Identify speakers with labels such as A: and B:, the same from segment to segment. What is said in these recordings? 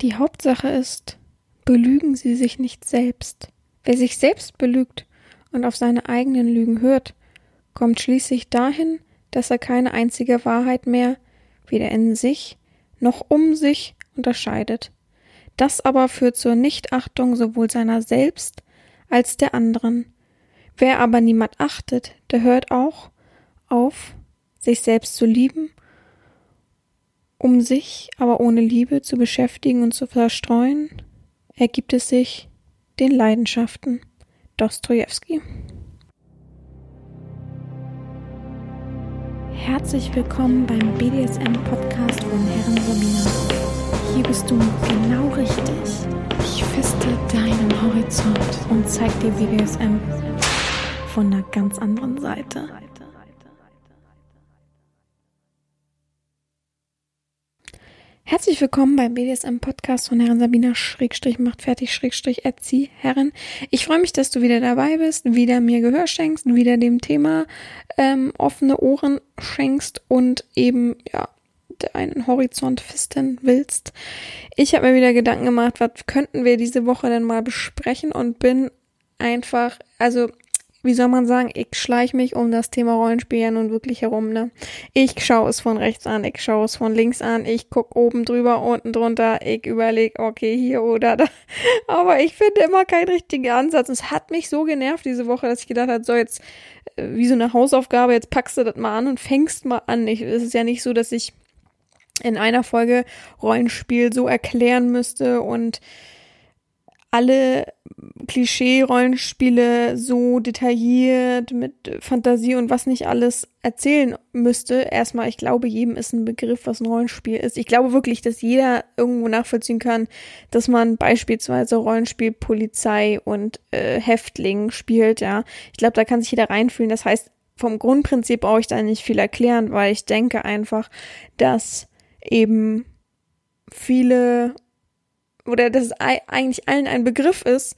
A: Die Hauptsache ist, belügen Sie sich nicht selbst. Wer sich selbst belügt und auf seine eigenen Lügen hört, kommt schließlich dahin, dass er keine einzige Wahrheit mehr weder in sich noch um sich unterscheidet. Das aber führt zur Nichtachtung sowohl seiner selbst als der anderen. Wer aber niemand achtet, der hört auch auf, sich selbst zu lieben um sich aber ohne Liebe zu beschäftigen und zu verstreuen, ergibt es sich den Leidenschaften. Dostoevsky. Herzlich willkommen beim BDSM-Podcast von Herren Romina. Hier bist du genau richtig. Ich feste deinen Horizont und zeig dir BDSM von einer ganz anderen Seite. Herzlich willkommen beim BDSM-Podcast von Herren Sabina Schrägstrich macht fertig Schrägstrich Erzieh Herren. Ich freue mich, dass du wieder dabei bist, wieder mir Gehör schenkst, wieder dem Thema ähm, offene Ohren schenkst und eben, ja, einen Horizont fisten willst. Ich habe mir wieder Gedanken gemacht, was könnten wir diese Woche denn mal besprechen und bin einfach, also wie soll man sagen, ich schleich mich um das Thema Rollenspiel ja nun wirklich herum, ne? Ich schaue es von rechts an, ich schaue es von links an, ich guck oben drüber, unten drunter, ich überlege, okay, hier oder da. Aber ich finde immer keinen richtigen Ansatz. Es hat mich so genervt diese Woche, dass ich gedacht habe, so jetzt, äh, wie so eine Hausaufgabe, jetzt packst du das mal an und fängst mal an. Ich, es ist ja nicht so, dass ich in einer Folge Rollenspiel so erklären müsste und alle Klischee-Rollenspiele so detailliert mit Fantasie und was nicht alles erzählen müsste. Erstmal, ich glaube, jedem ist ein Begriff, was ein Rollenspiel ist. Ich glaube wirklich, dass jeder irgendwo nachvollziehen kann, dass man beispielsweise Rollenspiel Polizei und äh, Häftling spielt, ja. Ich glaube, da kann sich jeder reinfühlen. Das heißt, vom Grundprinzip brauche ich da nicht viel erklären, weil ich denke einfach, dass eben viele oder dass es eigentlich allen ein Begriff ist.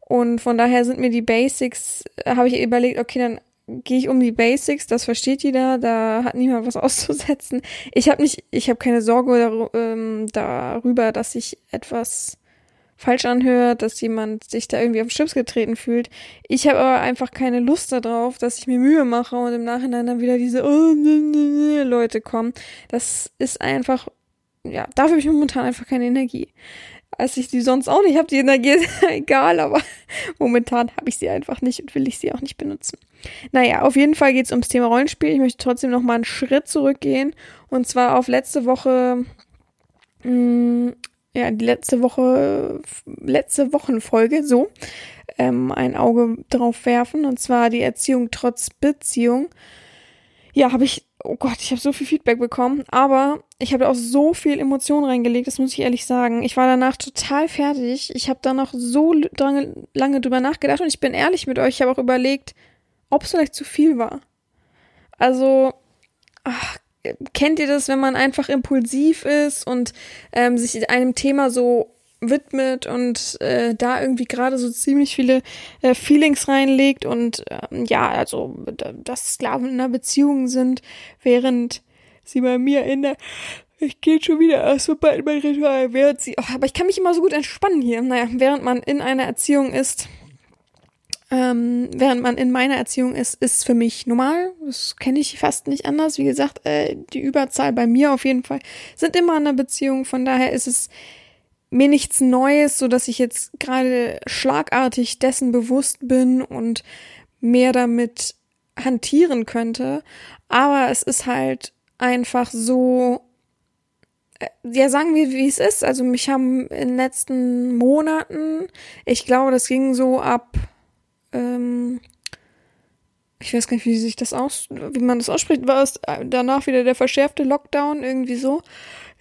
A: Und von daher sind mir die Basics, äh, habe ich überlegt, okay, dann gehe ich um die Basics, das versteht jeder, da hat niemand was auszusetzen. Ich habe nicht, ich habe keine Sorge ähm, darüber, dass sich etwas falsch anhört, dass jemand sich da irgendwie auf den Schlips getreten fühlt. Ich habe aber einfach keine Lust darauf, dass ich mir Mühe mache und im Nachhinein dann wieder diese oh, ne, ne, ne, Leute kommen. Das ist einfach, ja, dafür habe ich momentan einfach keine Energie als ich die sonst auch nicht habe. Die Energie ist egal, aber momentan habe ich sie einfach nicht und will ich sie auch nicht benutzen. Naja, auf jeden Fall geht es ums Thema Rollenspiel. Ich möchte trotzdem noch mal einen Schritt zurückgehen und zwar auf letzte Woche, mh, mm, ja, die letzte Woche, letzte Wochenfolge, so, ähm, ein Auge drauf werfen und zwar die Erziehung trotz Beziehung. Ja, habe ich oh Gott, ich habe so viel Feedback bekommen, aber ich habe auch so viel Emotion reingelegt, das muss ich ehrlich sagen. Ich war danach total fertig. Ich habe da noch so lange, lange drüber nachgedacht und ich bin ehrlich mit euch, ich habe auch überlegt, ob es vielleicht zu viel war. Also, ach, kennt ihr das, wenn man einfach impulsiv ist und ähm, sich einem Thema so widmet und äh, da irgendwie gerade so ziemlich viele äh, Feelings reinlegt und ähm, ja, also dass Sklaven in einer Beziehung sind, während sie bei mir in der ich gehe schon wieder erst so bald mein Ritual, während sie, oh, aber ich kann mich immer so gut entspannen hier. Naja, während man in einer Erziehung ist, ähm, während man in meiner Erziehung ist, ist für mich normal. Das kenne ich fast nicht anders. Wie gesagt, äh, die Überzahl bei mir auf jeden Fall sind immer in einer Beziehung. Von daher ist es mir nichts Neues, so dass ich jetzt gerade schlagartig dessen bewusst bin und mehr damit hantieren könnte. Aber es ist halt einfach so, äh, ja, sagen wir, wie es ist. Also mich haben in den letzten Monaten, ich glaube, das ging so ab, ähm, ich weiß gar nicht, wie sich das aus, wie man das ausspricht, war es danach wieder der verschärfte Lockdown, irgendwie so,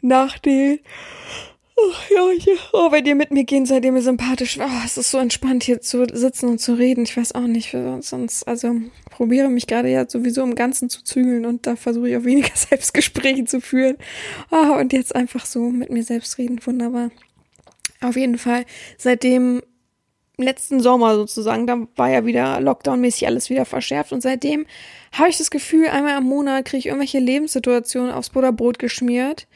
A: nach den Oh, ja, ja. Oh, wenn ihr mit mir gehen, seid ihr mir sympathisch. Oh, es ist so entspannt, hier zu sitzen und zu reden. Ich weiß auch nicht, sonst, also probiere mich gerade ja sowieso im Ganzen zu zügeln und da versuche ich auch weniger Selbstgespräche zu führen. Oh, und jetzt einfach so mit mir selbst reden, wunderbar. Auf jeden Fall, seitdem letzten Sommer sozusagen, da war ja wieder Lockdown-mäßig alles wieder verschärft und seitdem habe ich das Gefühl, einmal im Monat kriege ich irgendwelche Lebenssituationen aufs Butterbrot geschmiert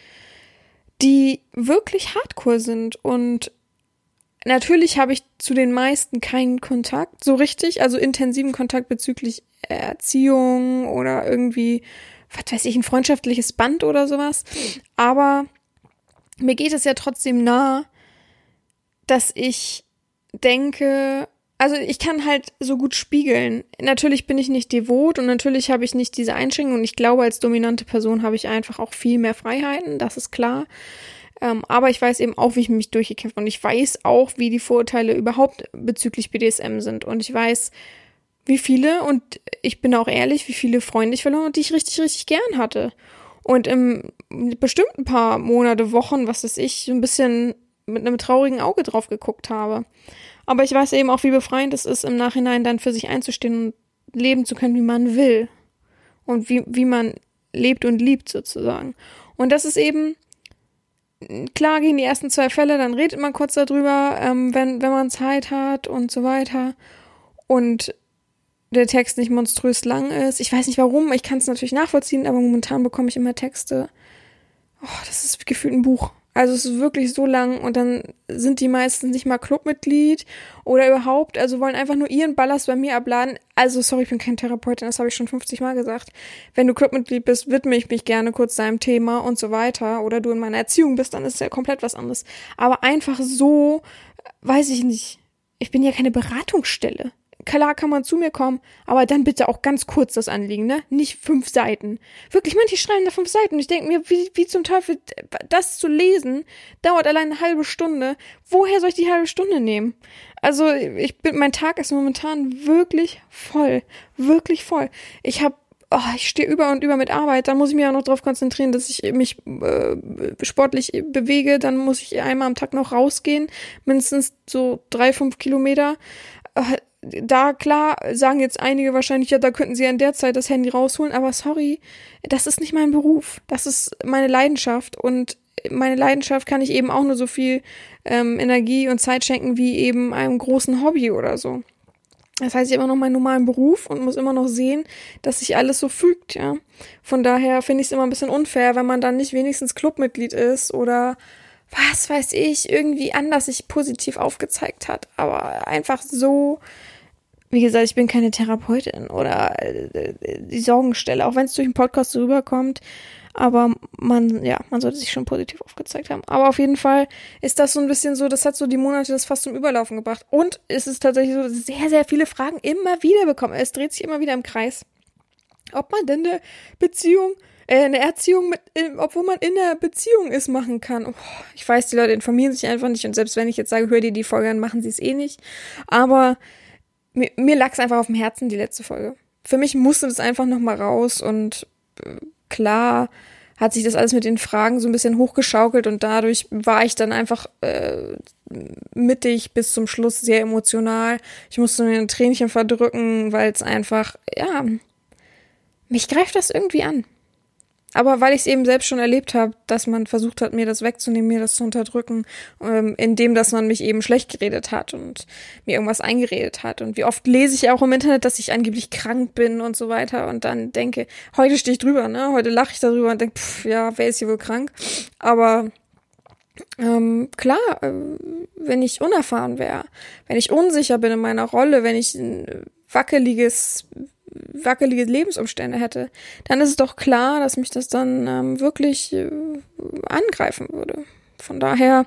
A: die wirklich hardcore sind und natürlich habe ich zu den meisten keinen Kontakt, so richtig, also intensiven Kontakt bezüglich Erziehung oder irgendwie, was weiß ich, ein freundschaftliches Band oder sowas. Aber mir geht es ja trotzdem nah, dass ich denke, also ich kann halt so gut spiegeln. Natürlich bin ich nicht devot und natürlich habe ich nicht diese Einschränkungen und ich glaube, als dominante Person habe ich einfach auch viel mehr Freiheiten, das ist klar. Ähm, aber ich weiß eben auch, wie ich mich durchgekämpft und ich weiß auch, wie die Vorurteile überhaupt bezüglich BDSM sind und ich weiß, wie viele, und ich bin auch ehrlich, wie viele Freunde ich verloren habe, die ich richtig, richtig gern hatte. Und im bestimmten paar Monate, Wochen, was weiß ich, so ein bisschen mit einem traurigen Auge drauf geguckt habe. Aber ich weiß eben auch, wie befreiend es ist, im Nachhinein dann für sich einzustehen und leben zu können, wie man will. Und wie, wie man lebt und liebt sozusagen. Und das ist eben, klar gehen die ersten zwei Fälle, dann redet man kurz darüber, ähm, wenn, wenn man Zeit hat und so weiter. Und der Text nicht monströs lang ist. Ich weiß nicht warum, ich kann es natürlich nachvollziehen, aber momentan bekomme ich immer Texte. Oh, das ist gefühlt ein Buch. Also es ist wirklich so lang und dann sind die meistens nicht mal Clubmitglied oder überhaupt, also wollen einfach nur ihren Ballast bei mir abladen. Also sorry, ich bin kein Therapeutin, das habe ich schon 50 Mal gesagt. Wenn du Clubmitglied bist, widme ich mich gerne kurz deinem Thema und so weiter. Oder du in meiner Erziehung bist, dann ist es ja komplett was anderes. Aber einfach so, weiß ich nicht. Ich bin ja keine Beratungsstelle klar kann man zu mir kommen, aber dann bitte auch ganz kurz das Anliegen, ne? Nicht fünf Seiten. Wirklich, manche schreiben da fünf Seiten. Ich denke mir, wie, wie zum Teufel das zu lesen, dauert allein eine halbe Stunde. Woher soll ich die halbe Stunde nehmen? Also, ich bin, mein Tag ist momentan wirklich voll. Wirklich voll. Ich habe Oh, ich stehe über und über mit Arbeit, dann muss ich mich auch noch darauf konzentrieren, dass ich mich äh, sportlich bewege, dann muss ich einmal am Tag noch rausgehen, mindestens so drei, fünf Kilometer. Da klar sagen jetzt einige wahrscheinlich, ja, da könnten sie ja in der Zeit das Handy rausholen, aber sorry, das ist nicht mein Beruf. Das ist meine Leidenschaft und meine Leidenschaft kann ich eben auch nur so viel ähm, Energie und Zeit schenken wie eben einem großen Hobby oder so. Das heißt, ich habe immer noch meinen normalen Beruf und muss immer noch sehen, dass sich alles so fügt, ja. Von daher finde ich es immer ein bisschen unfair, wenn man dann nicht wenigstens Clubmitglied ist oder was weiß ich, irgendwie anders sich positiv aufgezeigt hat, aber einfach so wie gesagt, ich bin keine Therapeutin oder äh, die Sorgenstelle, auch wenn es durch den Podcast so rüberkommt. Aber man, ja, man sollte sich schon positiv aufgezeigt haben. Aber auf jeden Fall ist das so ein bisschen so, das hat so die Monate das fast zum Überlaufen gebracht. Und es ist tatsächlich so, dass ich sehr, sehr viele Fragen immer wieder bekomme. Es dreht sich immer wieder im Kreis. Ob man denn eine Beziehung, äh, eine Erziehung mit, äh, obwohl man in einer Beziehung ist, machen kann. Oh, ich weiß, die Leute informieren sich einfach nicht. Und selbst wenn ich jetzt sage, hör dir die Folge an, machen sie es eh nicht. Aber mir, mir lag es einfach auf dem Herzen, die letzte Folge. Für mich musste das einfach nochmal raus und äh, klar hat sich das alles mit den Fragen so ein bisschen hochgeschaukelt und dadurch war ich dann einfach äh, mittig bis zum Schluss sehr emotional. Ich musste mir ein Tränchen verdrücken, weil es einfach, ja, mich greift das irgendwie an. Aber weil ich es eben selbst schon erlebt habe, dass man versucht hat, mir das wegzunehmen, mir das zu unterdrücken, ähm, indem dass man mich eben schlecht geredet hat und mir irgendwas eingeredet hat. Und wie oft lese ich auch im Internet, dass ich angeblich krank bin und so weiter und dann denke, heute stehe ich drüber, ne? Heute lache ich darüber und denke, pff, ja, wer ist hier wohl krank? Aber ähm, klar, äh, wenn ich unerfahren wäre, wenn ich unsicher bin in meiner Rolle, wenn ich ein wackeliges wackelige Lebensumstände hätte, dann ist es doch klar, dass mich das dann ähm, wirklich äh, angreifen würde. Von daher,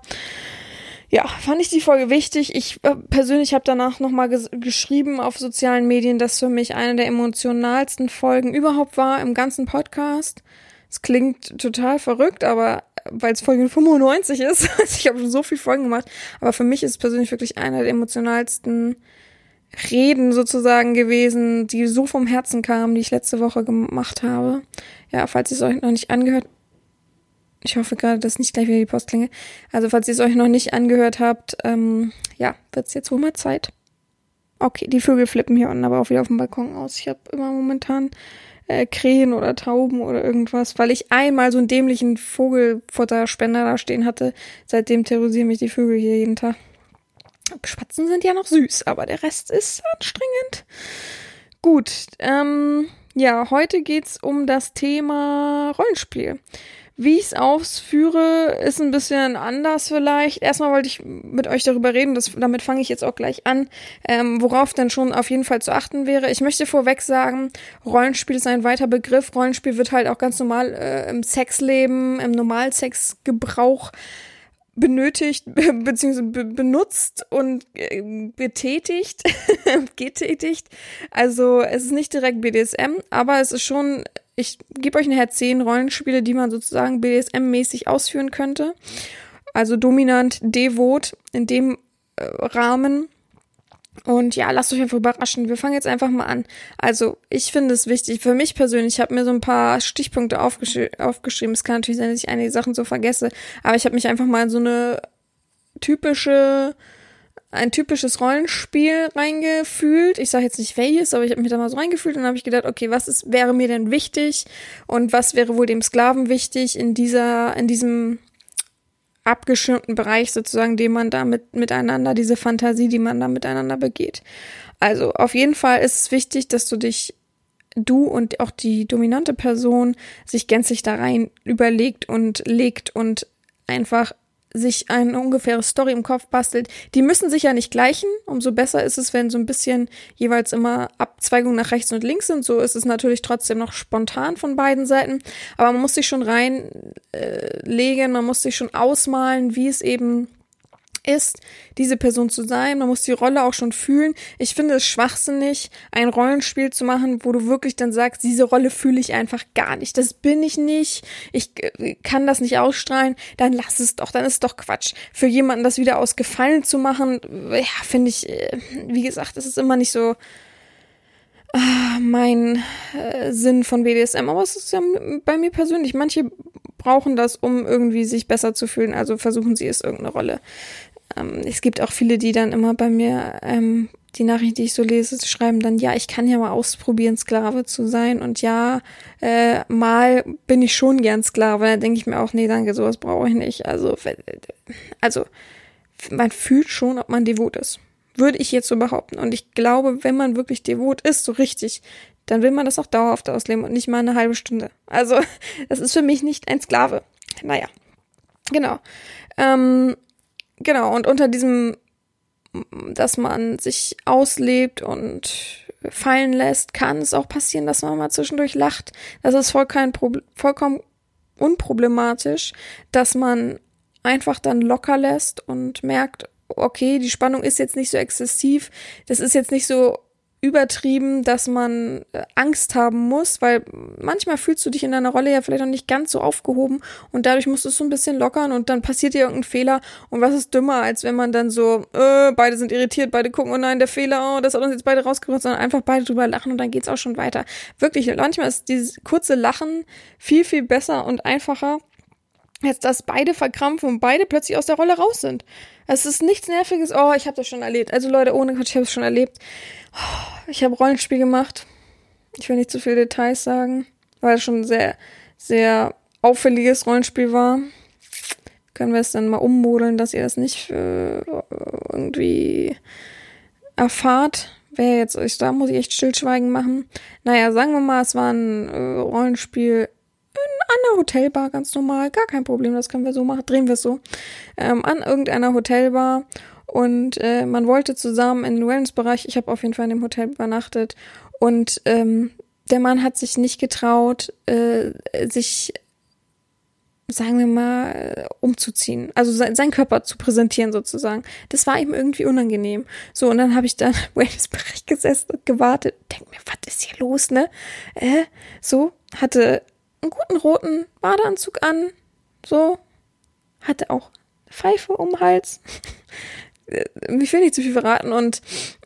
A: ja, fand ich die Folge wichtig. Ich äh, persönlich habe danach nochmal ges geschrieben auf sozialen Medien, dass für mich eine der emotionalsten Folgen überhaupt war im ganzen Podcast. Es klingt total verrückt, aber weil es Folge 95 ist, ich habe schon so viel Folgen gemacht, aber für mich ist es persönlich wirklich eine der emotionalsten Reden sozusagen gewesen, die so vom Herzen kamen, die ich letzte Woche gemacht habe. Ja, falls ihr es euch noch nicht angehört, ich hoffe gerade, dass nicht gleich wieder die Post klinge. Also falls ihr es euch noch nicht angehört habt, ähm, ja, wird es jetzt wohl mal Zeit. Okay, die Vögel flippen hier unten aber auch wieder auf dem Balkon aus. Ich habe immer momentan äh, Krähen oder Tauben oder irgendwas, weil ich einmal so einen dämlichen Vogelfutterspender da stehen hatte. Seitdem terrorisieren mich die Vögel hier jeden Tag. Spatzen sind ja noch süß, aber der Rest ist anstrengend. Gut, ähm, ja, heute geht's um das Thema Rollenspiel. Wie ich es ausführe, ist ein bisschen anders vielleicht. Erstmal wollte ich mit euch darüber reden, das, damit fange ich jetzt auch gleich an, ähm, worauf dann schon auf jeden Fall zu achten wäre. Ich möchte vorweg sagen, Rollenspiel ist ein weiter Begriff. Rollenspiel wird halt auch ganz normal äh, im Sexleben, im Normalsexgebrauch benötigt bzw. Be benutzt und äh, betätigt, getätigt. Also es ist nicht direkt BDSM, aber es ist schon, ich gebe euch nachher zehn Rollenspiele, die man sozusagen BDSM-mäßig ausführen könnte. Also dominant, devot in dem äh, Rahmen. Und ja, lasst euch einfach überraschen. Wir fangen jetzt einfach mal an. Also, ich finde es wichtig, für mich persönlich, ich habe mir so ein paar Stichpunkte aufgesch aufgeschrieben. Es kann natürlich sein, dass ich einige Sachen so vergesse, aber ich habe mich einfach mal in so eine typische, ein typisches Rollenspiel reingefühlt. Ich sage jetzt nicht welches, aber ich habe mich da mal so reingefühlt und habe ich gedacht, okay, was ist, wäre mir denn wichtig und was wäre wohl dem Sklaven wichtig in dieser, in diesem abgeschirmten Bereich sozusagen, den man da mit, miteinander, diese Fantasie, die man da miteinander begeht. Also auf jeden Fall ist es wichtig, dass du dich, du und auch die dominante Person sich gänzlich da rein überlegt und legt und einfach sich eine ungefähre Story im Kopf bastelt. Die müssen sich ja nicht gleichen. Umso besser ist es, wenn so ein bisschen jeweils immer Abzweigungen nach rechts und links sind. So ist es natürlich trotzdem noch spontan von beiden Seiten. Aber man muss sich schon reinlegen, äh, man muss sich schon ausmalen, wie es eben ist, diese Person zu sein. Man muss die Rolle auch schon fühlen. Ich finde es schwachsinnig, ein Rollenspiel zu machen, wo du wirklich dann sagst, diese Rolle fühle ich einfach gar nicht. Das bin ich nicht. Ich äh, kann das nicht ausstrahlen. Dann lass es doch. Dann ist es doch Quatsch. Für jemanden das wieder aus Gefallen zu machen, ja, finde ich, äh, wie gesagt, das ist immer nicht so ah, mein äh, Sinn von BDSM. Aber es ist ja bei mir persönlich. Manche brauchen das, um irgendwie sich besser zu fühlen. Also versuchen sie es irgendeine Rolle ähm, es gibt auch viele, die dann immer bei mir ähm, die Nachricht, die ich so lese, schreiben dann, ja, ich kann ja mal ausprobieren, Sklave zu sein. Und ja, äh, mal bin ich schon gern Sklave. Da denke ich mir auch, nee, danke, sowas brauche ich nicht. Also, also, man fühlt schon, ob man devot ist. Würde ich jetzt so behaupten. Und ich glaube, wenn man wirklich devot ist, so richtig, dann will man das auch dauerhaft ausleben und nicht mal eine halbe Stunde. Also, das ist für mich nicht ein Sklave. Naja. Genau. Ähm, genau, und unter diesem, dass man sich auslebt und fallen lässt, kann es auch passieren, dass man mal zwischendurch lacht. Das ist vollkommen, vollkommen unproblematisch, dass man einfach dann locker lässt und merkt, okay, die Spannung ist jetzt nicht so exzessiv, das ist jetzt nicht so übertrieben, dass man äh, Angst haben muss, weil manchmal fühlst du dich in deiner Rolle ja vielleicht noch nicht ganz so aufgehoben und dadurch musst du es so ein bisschen lockern und dann passiert dir irgendein Fehler und was ist dümmer, als wenn man dann so, äh, beide sind irritiert, beide gucken, oh nein, der Fehler, oh, das hat uns jetzt beide rausgebracht, sondern einfach beide drüber lachen und dann geht's auch schon weiter. Wirklich, manchmal ist dieses kurze Lachen viel, viel besser und einfacher als dass beide verkrampfen und beide plötzlich aus der Rolle raus sind. Es ist nichts Nerviges. Oh, ich habe das schon erlebt. Also Leute, ohne Gott, ich habe es schon erlebt. Ich habe Rollenspiel gemacht. Ich will nicht zu viele Details sagen, weil es schon ein sehr, sehr auffälliges Rollenspiel war. Können wir es dann mal ummodeln, dass ihr das nicht äh, irgendwie erfahrt. Wer jetzt euch da muss ich echt Stillschweigen machen. Naja, sagen wir mal, es war ein äh, Rollenspiel an der Hotelbar, ganz normal, gar kein Problem, das können wir so machen, drehen wir es so, ähm, an irgendeiner Hotelbar und äh, man wollte zusammen in den Wellnessbereich, ich habe auf jeden Fall in dem Hotel übernachtet und ähm, der Mann hat sich nicht getraut, äh, sich sagen wir mal, umzuziehen. Also sein, sein Körper zu präsentieren sozusagen. Das war ihm irgendwie unangenehm. So, und dann habe ich dann im Wellnessbereich gesessen und gewartet. Denk mir, was ist hier los, ne? Äh, so, hatte einen guten roten Badeanzug an, so, hatte auch Pfeife um den Hals. ich will nicht zu viel verraten und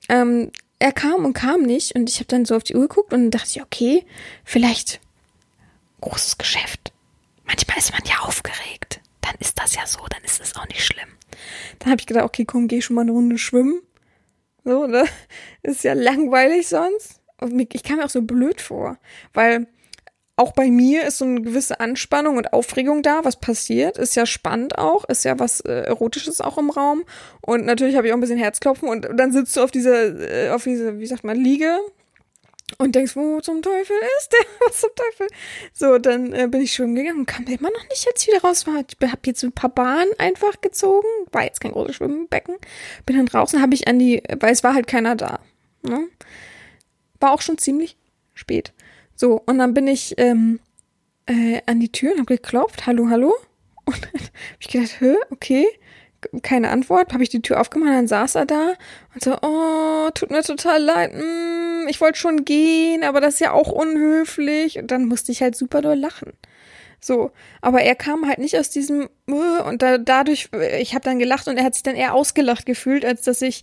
A: ähm, er kam und kam nicht und ich habe dann so auf die Uhr geguckt und dachte ich, okay, vielleicht großes Geschäft. Manchmal ist man ja aufgeregt. Dann ist das ja so, dann ist es auch nicht schlimm. Dann habe ich gedacht, okay, komm, geh schon mal eine Runde schwimmen. So, ne? Ist ja langweilig sonst. Und ich kam mir auch so blöd vor, weil auch bei mir ist so eine gewisse Anspannung und Aufregung da, was passiert. Ist ja spannend auch, ist ja was äh, Erotisches auch im Raum. Und natürlich habe ich auch ein bisschen Herzklopfen und dann sitzt du auf dieser, äh, auf diese, wie sagt man, Liege und denkst, wo zum Teufel ist der? Was zum Teufel? So, dann äh, bin ich schwimmen gegangen und kam immer noch nicht jetzt wieder raus. War, ich habe jetzt ein paar Bahnen einfach gezogen. War jetzt kein großes Schwimmbecken. Bin dann draußen, habe ich an die, weil es war halt keiner da. Ne? War auch schon ziemlich spät. So, und dann bin ich ähm, äh, an die Tür und habe geklopft. Hallo, hallo. Und dann habe ich gedacht, hä, okay keine Antwort, habe ich die Tür aufgemacht, dann saß er da und so, oh, tut mir total leid, mm, ich wollte schon gehen, aber das ist ja auch unhöflich. Und dann musste ich halt super doll lachen. So, aber er kam halt nicht aus diesem uh, und da, dadurch, ich habe dann gelacht und er hat sich dann eher ausgelacht gefühlt, als dass ich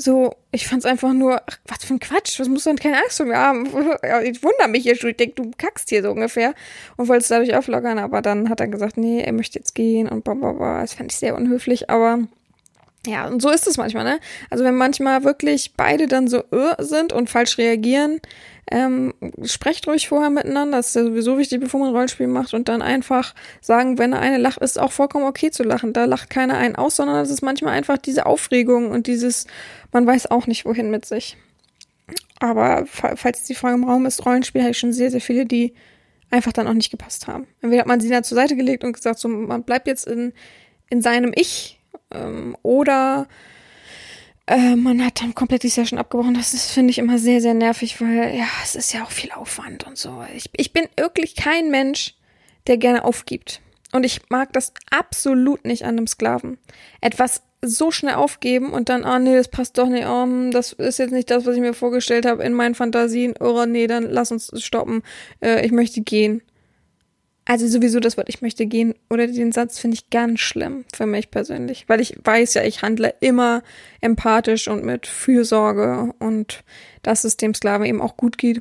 A: so, ich fand's einfach nur, ach, was für ein Quatsch, was muss denn keine Angst vor mir haben? Ich wundere mich hier schon, ich denk, du kackst hier so ungefähr und wollte es dadurch auflockern, aber dann hat er gesagt, nee, er möchte jetzt gehen und bla bla bla. Das fand ich sehr unhöflich, aber ja, und so ist es manchmal, ne? Also wenn manchmal wirklich beide dann so irr sind und falsch reagieren, ähm, sprecht ruhig vorher miteinander, das ist ja sowieso wichtig, bevor man ein Rollenspiel macht und dann einfach sagen, wenn eine lacht, ist auch vollkommen okay zu lachen. Da lacht keiner einen aus, sondern es ist manchmal einfach diese Aufregung und dieses, man weiß auch nicht, wohin mit sich. Aber falls die Frage im Raum ist, Rollenspiel, habe ich schon sehr, sehr viele, die einfach dann auch nicht gepasst haben. Entweder hat man sie dann zur Seite gelegt und gesagt, so, man bleibt jetzt in, in seinem Ich ähm, oder äh, man hat dann komplett die Session abgebrochen. Das finde ich, immer sehr, sehr nervig, weil ja, es ist ja auch viel Aufwand und so. Ich, ich bin wirklich kein Mensch, der gerne aufgibt. Und ich mag das absolut nicht an einem Sklaven. Etwas so schnell aufgeben und dann, ah nee, das passt doch nicht, um, das ist jetzt nicht das, was ich mir vorgestellt habe in meinen Fantasien. Oh nee, dann lass uns stoppen. Äh, ich möchte gehen. Also sowieso das Wort ich möchte gehen oder den Satz finde ich ganz schlimm für mich persönlich, weil ich weiß ja, ich handle immer empathisch und mit Fürsorge und dass es dem Sklaven eben auch gut geht.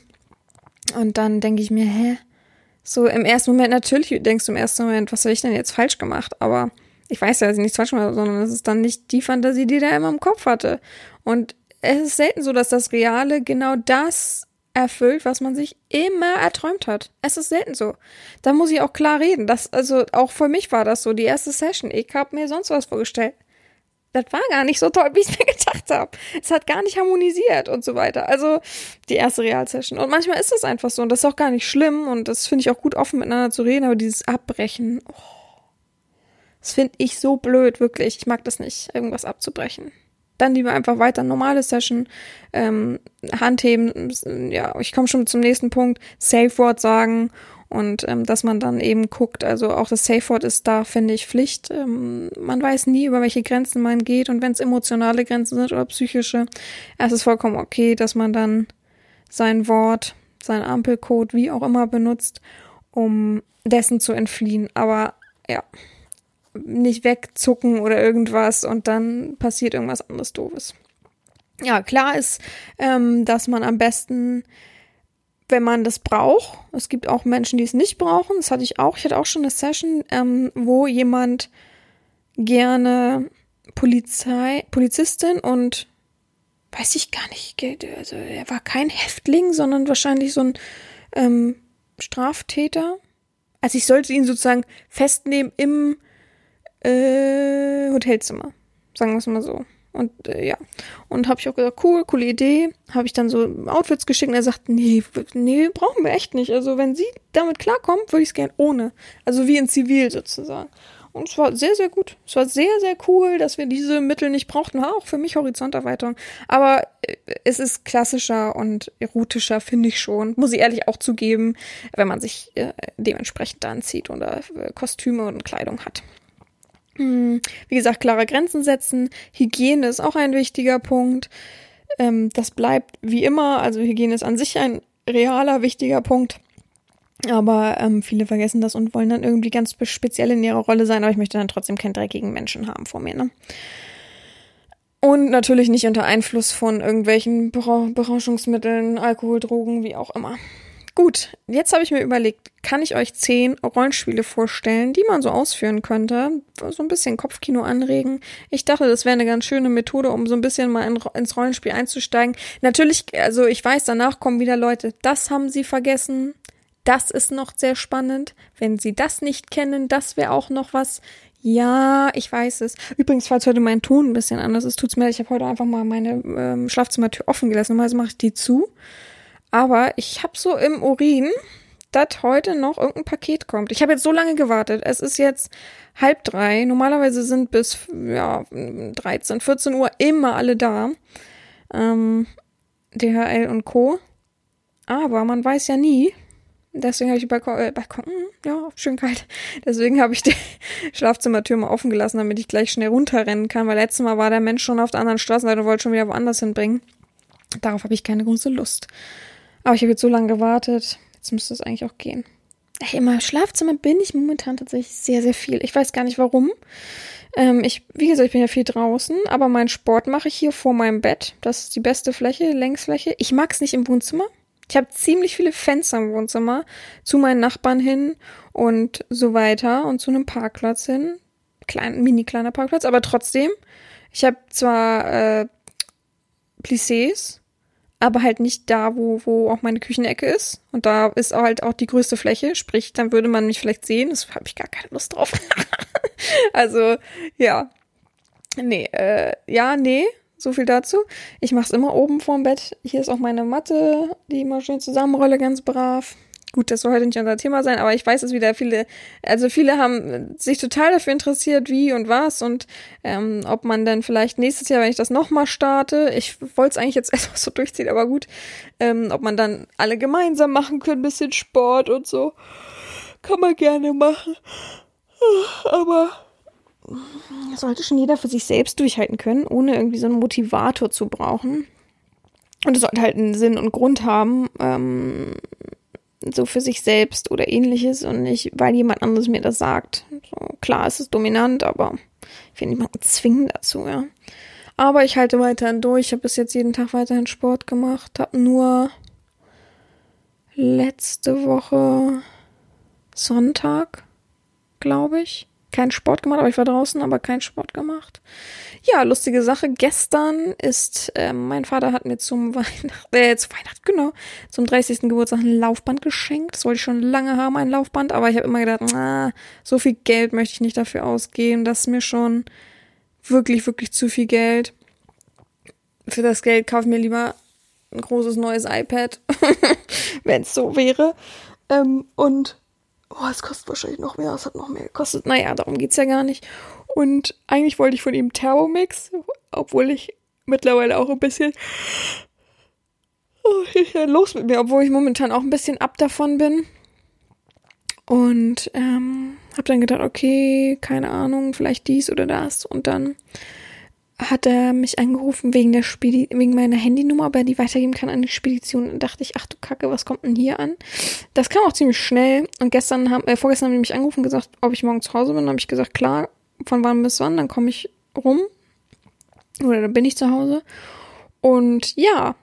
A: Und dann denke ich mir, hä? So im ersten Moment natürlich denkst du im ersten Moment, was habe ich denn jetzt falsch gemacht? Aber ich weiß ja, dass ich nichts falsch gemacht sondern es ist dann nicht die Fantasie, die der immer im Kopf hatte. Und es ist selten so, dass das Reale genau das erfüllt, was man sich immer erträumt hat. Es ist selten so. Da muss ich auch klar reden. Das, also auch für mich war das so, die erste Session. Ich habe mir sonst was vorgestellt. Das war gar nicht so toll, wie ich mir gedacht habe. Es hat gar nicht harmonisiert und so weiter. Also die erste Realsession. Und manchmal ist es einfach so und das ist auch gar nicht schlimm und das finde ich auch gut, offen miteinander zu reden, aber dieses Abbrechen, oh, das finde ich so blöd, wirklich. Ich mag das nicht, irgendwas abzubrechen dann lieber einfach weiter normale Session ähm, handheben. Ja, ich komme schon zum nächsten Punkt. Safe Word sagen und ähm, dass man dann eben guckt. Also auch das Safe Word ist da, finde ich, Pflicht. Ähm, man weiß nie, über welche Grenzen man geht und wenn es emotionale Grenzen sind oder psychische, es ist vollkommen okay, dass man dann sein Wort, sein Ampelcode, wie auch immer benutzt, um dessen zu entfliehen. Aber ja nicht wegzucken oder irgendwas und dann passiert irgendwas anderes Doofes. Ja, klar ist, ähm, dass man am besten, wenn man das braucht, es gibt auch Menschen, die es nicht brauchen, das hatte ich auch, ich hatte auch schon eine Session, ähm, wo jemand gerne Polizei, Polizistin und weiß ich gar nicht, also er war kein Häftling, sondern wahrscheinlich so ein ähm, Straftäter. Also ich sollte ihn sozusagen festnehmen im äh, Hotelzimmer. Sagen wir es mal so. Und äh, ja. Und habe ich auch gesagt, cool, coole Idee. Habe ich dann so Outfits geschickt und er sagt, nee, nee, brauchen wir echt nicht. Also wenn sie damit klarkommen, würde ich es gern ohne. Also wie in Zivil sozusagen. Und es war sehr, sehr gut. Es war sehr, sehr cool, dass wir diese Mittel nicht brauchten. War auch für mich Horizonterweiterung. Aber äh, es ist klassischer und erotischer, finde ich schon. Muss ich ehrlich auch zugeben, wenn man sich äh, dementsprechend anzieht oder äh, Kostüme und Kleidung hat. Hm, wie gesagt, klare Grenzen setzen. Hygiene ist auch ein wichtiger Punkt. Ähm, das bleibt wie immer. Also Hygiene ist an sich ein realer, wichtiger Punkt. Aber ähm, viele vergessen das und wollen dann irgendwie ganz speziell in ihrer Rolle sein. Aber ich möchte dann trotzdem keinen dreckigen Menschen haben vor mir. Ne? Und natürlich nicht unter Einfluss von irgendwelchen Berauschungsmitteln, Alkohol, Drogen, wie auch immer. Gut, jetzt habe ich mir überlegt, kann ich euch zehn Rollenspiele vorstellen, die man so ausführen könnte, so ein bisschen Kopfkino anregen. Ich dachte, das wäre eine ganz schöne Methode, um so ein bisschen mal in, ins Rollenspiel einzusteigen. Natürlich, also ich weiß, danach kommen wieder Leute, das haben sie vergessen. Das ist noch sehr spannend. Wenn sie das nicht kennen, das wäre auch noch was. Ja, ich weiß es. Übrigens, falls heute mein Ton ein bisschen anders ist, tut's mir leid. Ich habe heute einfach mal meine ähm, Schlafzimmertür offen gelassen. Normalerweise mache ich die zu. Aber ich habe so im Urin, dass heute noch irgendein Paket kommt. Ich habe jetzt so lange gewartet. Es ist jetzt halb drei. Normalerweise sind bis ja, 13, 14 Uhr immer alle da. Ähm, DHL und Co. Aber man weiß ja nie. Deswegen habe ich Balkon, äh, Balkon, hm, ja, schön kalt. Deswegen habe ich die Schlafzimmertür mal offen gelassen, damit ich gleich schnell runterrennen kann, weil letztes Mal war der Mensch schon auf der anderen Straßenseite und wollte schon wieder woanders hinbringen. Darauf habe ich keine große Lust. Aber ich habe jetzt so lange gewartet. Jetzt müsste es eigentlich auch gehen. Ey, Im Schlafzimmer bin ich momentan tatsächlich sehr, sehr viel. Ich weiß gar nicht warum. Ähm, ich, wie gesagt, ich bin ja viel draußen, aber meinen Sport mache ich hier vor meinem Bett. Das ist die beste Fläche, Längsfläche. Ich mag es nicht im Wohnzimmer. Ich habe ziemlich viele Fenster im Wohnzimmer zu meinen Nachbarn hin und so weiter und zu einem Parkplatz hin. Klein, mini kleiner Parkplatz, aber trotzdem. Ich habe zwar äh, Plissés, aber halt nicht da, wo, wo auch meine Küchenecke ist. Und da ist halt auch die größte Fläche. Sprich, dann würde man mich vielleicht sehen. Das habe ich gar keine Lust drauf. also, ja. Nee, äh, ja, nee. So viel dazu. Ich mache es immer oben vorm Bett. Hier ist auch meine Matte, die immer schön zusammenrolle, ganz brav. Gut, das soll heute nicht unser Thema sein, aber ich weiß, dass wieder viele, also viele haben sich total dafür interessiert, wie und was und ähm, ob man dann vielleicht nächstes Jahr, wenn ich das nochmal starte, ich wollte es eigentlich jetzt erstmal so durchziehen, aber gut, ähm, ob man dann alle gemeinsam machen können, bisschen Sport und so. Kann man gerne machen. Aber sollte schon jeder für sich selbst durchhalten können, ohne irgendwie so einen Motivator zu brauchen. Und es sollte halt einen Sinn und Grund haben, ähm, so für sich selbst oder ähnliches und nicht, weil jemand anderes mir das sagt. So, klar, es ist dominant, aber ich will niemanden zwingen dazu, ja. Aber ich halte weiterhin durch. Ich habe bis jetzt jeden Tag weiterhin Sport gemacht. Habe nur letzte Woche Sonntag, glaube ich, keinen Sport gemacht, aber ich war draußen, aber keinen Sport gemacht. Ja, lustige Sache. Gestern ist, äh, mein Vater hat mir zum Weihnachten, äh, zu Weihnachten, genau, zum 30. Geburtstag ein Laufband geschenkt. Das wollte ich schon lange haben, ein Laufband, aber ich habe immer gedacht, na, so viel Geld möchte ich nicht dafür ausgeben. Das ist mir schon wirklich, wirklich zu viel Geld. Für das Geld kaufe ich mir lieber ein großes neues iPad, wenn es so wäre. Ähm, und oh, es kostet wahrscheinlich noch mehr, es hat noch mehr gekostet. Naja, darum geht's ja gar nicht. Und eigentlich wollte ich von ihm Thermomix, obwohl ich mittlerweile auch ein bisschen oh, los mit mir, obwohl ich momentan auch ein bisschen ab davon bin. Und ähm, habe dann gedacht, okay, keine Ahnung, vielleicht dies oder das. Und dann hat er mich angerufen wegen der Spedi wegen meiner Handynummer, ob er die weitergeben kann an die Spedition. Und dachte ich, ach du Kacke, was kommt denn hier an? Das kam auch ziemlich schnell. Und gestern haben, äh, vorgestern haben die mich angerufen gesagt, ob ich morgen zu Hause bin. Dann habe ich gesagt, klar, von wann bis wann, dann komme ich rum. Oder dann bin ich zu Hause. Und ja,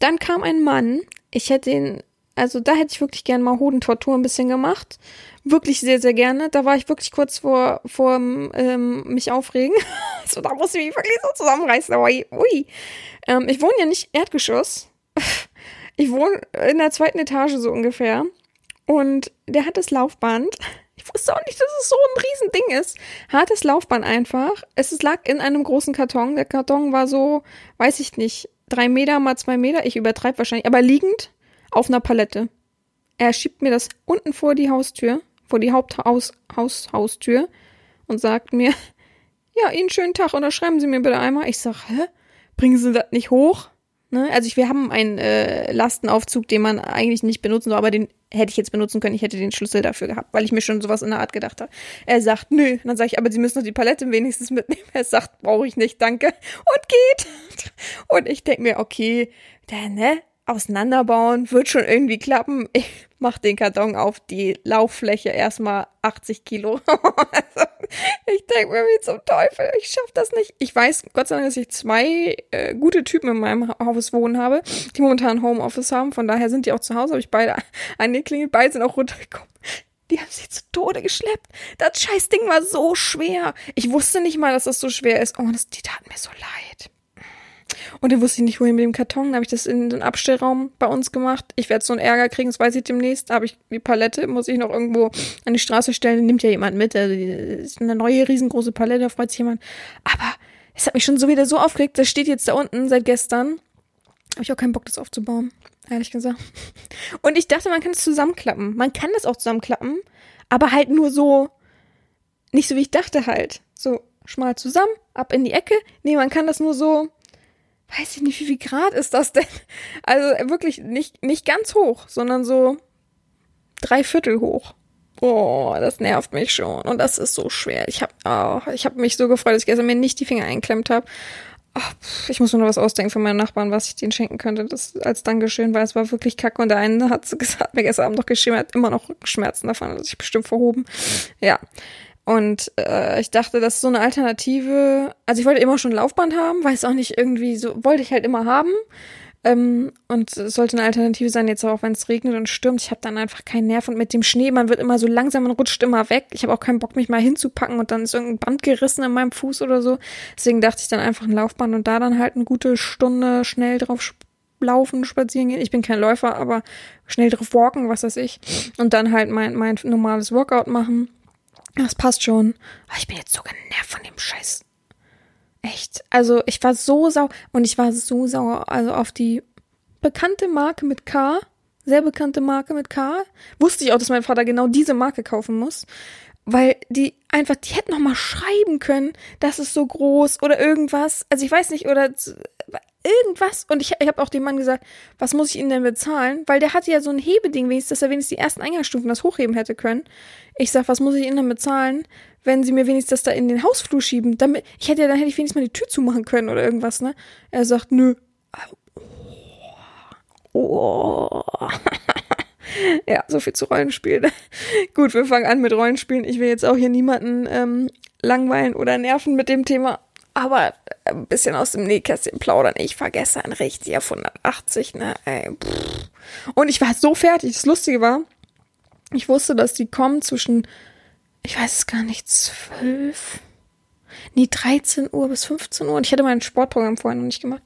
A: dann kam ein Mann. Ich hätte ihn, also da hätte ich wirklich gerne mal Hodentortur ein bisschen gemacht wirklich sehr, sehr gerne. Da war ich wirklich kurz vor, vor ähm, mich aufregen. so, da musste ich mich wirklich so zusammenreißen. Aber ui. Ähm, ich wohne ja nicht Erdgeschoss. Ich wohne in der zweiten Etage so ungefähr. Und der hat das Laufband. Ich wusste auch nicht, dass es so ein Riesending ist. Hat das Laufband einfach. Es lag in einem großen Karton. Der Karton war so, weiß ich nicht, drei Meter mal zwei Meter. Ich übertreibe wahrscheinlich, aber liegend auf einer Palette. Er schiebt mir das unten vor die Haustür vor die Haupthaus Haus, Haustür und sagt mir, ja, Ihnen schönen Tag, unterschreiben Sie mir bitte einmal. Ich sag, hä? Bringen Sie das nicht hoch? Ne? Also ich, wir haben einen äh, Lastenaufzug, den man eigentlich nicht benutzen soll, aber den hätte ich jetzt benutzen können. Ich hätte den Schlüssel dafür gehabt, weil ich mir schon sowas in der Art gedacht habe. Er sagt, nö. Und dann sage ich, aber Sie müssen doch die Palette wenigstens mitnehmen. Er sagt, brauche ich nicht, danke. Und geht. Und ich denke mir, okay, der, ne? auseinanderbauen, wird schon irgendwie klappen. Ich mach den Karton auf die Lauffläche erstmal 80 Kilo. also, ich denke mir, wie zum Teufel, ich schaff das nicht. Ich weiß, Gott sei Dank, dass ich zwei äh, gute Typen in meinem Haus wohnen habe, die momentan Homeoffice haben. Von daher sind die auch zu Hause, habe ich beide angeklingelt, beide sind auch runtergekommen. Die haben sie zu Tode geschleppt. Das scheiß Ding war so schwer. Ich wusste nicht mal, dass das so schwer ist. Oh, das, die taten mir so leid. Und dann wusste ich nicht, wohin mit dem Karton. Dann habe ich das in den Abstellraum bei uns gemacht. Ich werde so einen Ärger kriegen, das weiß ich demnächst. Da habe ich die Palette, muss ich noch irgendwo an die Straße stellen. Den nimmt ja jemand mit. Also, ist eine neue, riesengroße Palette, da freut sich jemand. Aber es hat mich schon so wieder so aufgeregt. Das steht jetzt da unten seit gestern. Habe ich auch keinen Bock, das aufzubauen. ehrlich gesagt. Und ich dachte, man kann es zusammenklappen. Man kann das auch zusammenklappen, aber halt nur so, nicht so wie ich dachte halt. So schmal zusammen, ab in die Ecke. Nee, man kann das nur so, weiß ich nicht, wie viel Grad ist das denn? Also wirklich nicht, nicht ganz hoch, sondern so drei Viertel hoch. Oh, das nervt mich schon. Und das ist so schwer. Ich habe oh, ich hab mich so gefreut, dass ich gestern mir nicht die Finger einklemmt habe. Oh, ich muss mir noch was ausdenken für meinen Nachbarn, was ich denen schenken könnte, das als Dankeschön, weil es war wirklich kacke. Und der eine hat gesagt, mir gestern Abend noch geschrieben, hat immer noch Schmerzen davon, hat sich bestimmt verhoben. Ja. Und äh, ich dachte, das ist so eine Alternative. Also ich wollte immer schon Laufband haben, weiß auch nicht irgendwie so, wollte ich halt immer haben. Ähm, und es sollte eine Alternative sein, jetzt auch wenn es regnet und stürmt. Ich habe dann einfach keinen Nerv und mit dem Schnee, man wird immer so langsam, man rutscht immer weg. Ich habe auch keinen Bock, mich mal hinzupacken und dann ist irgendein Band gerissen an meinem Fuß oder so. Deswegen dachte ich dann einfach ein Laufband und da dann halt eine gute Stunde schnell drauf laufen, spazieren gehen. Ich bin kein Läufer, aber schnell drauf walken, was weiß ich. Und dann halt mein, mein normales Workout machen. Das passt schon. Aber ich bin jetzt so genervt von dem Scheiß. Echt. Also ich war so sauer und ich war so sauer, also auf die bekannte Marke mit K, sehr bekannte Marke mit K. Wusste ich auch, dass mein Vater genau diese Marke kaufen muss, weil die einfach, die hätten noch mal schreiben können, das ist so groß oder irgendwas. Also ich weiß nicht oder irgendwas. Und ich, ich habe auch dem Mann gesagt, was muss ich ihm denn bezahlen? Weil der hatte ja so ein Hebeding wenigstens, dass er wenigstens die ersten Eingangsstufen das hochheben hätte können. Ich sag, was muss ich ihnen denn bezahlen, wenn sie mir wenigstens das da in den Hausflur schieben? Damit, ich hätte ja, dann hätte ich wenigstens mal die Tür zumachen können oder irgendwas, ne? Er sagt, nö. Oh. ja, so viel zu Rollenspielen. Gut, wir fangen an mit Rollenspielen. Ich will jetzt auch hier niemanden ähm, langweilen oder nerven mit dem Thema. Aber ein bisschen aus dem Nähkästchen plaudern. Ich war gestern richtig auf 180, ne? Ey, Und ich war so fertig. Das Lustige war, ich wusste, dass die kommen zwischen, ich weiß es gar nicht, 12, nee, 13 Uhr bis 15 Uhr. Und ich hatte mein Sportprogramm vorher noch nicht gemacht.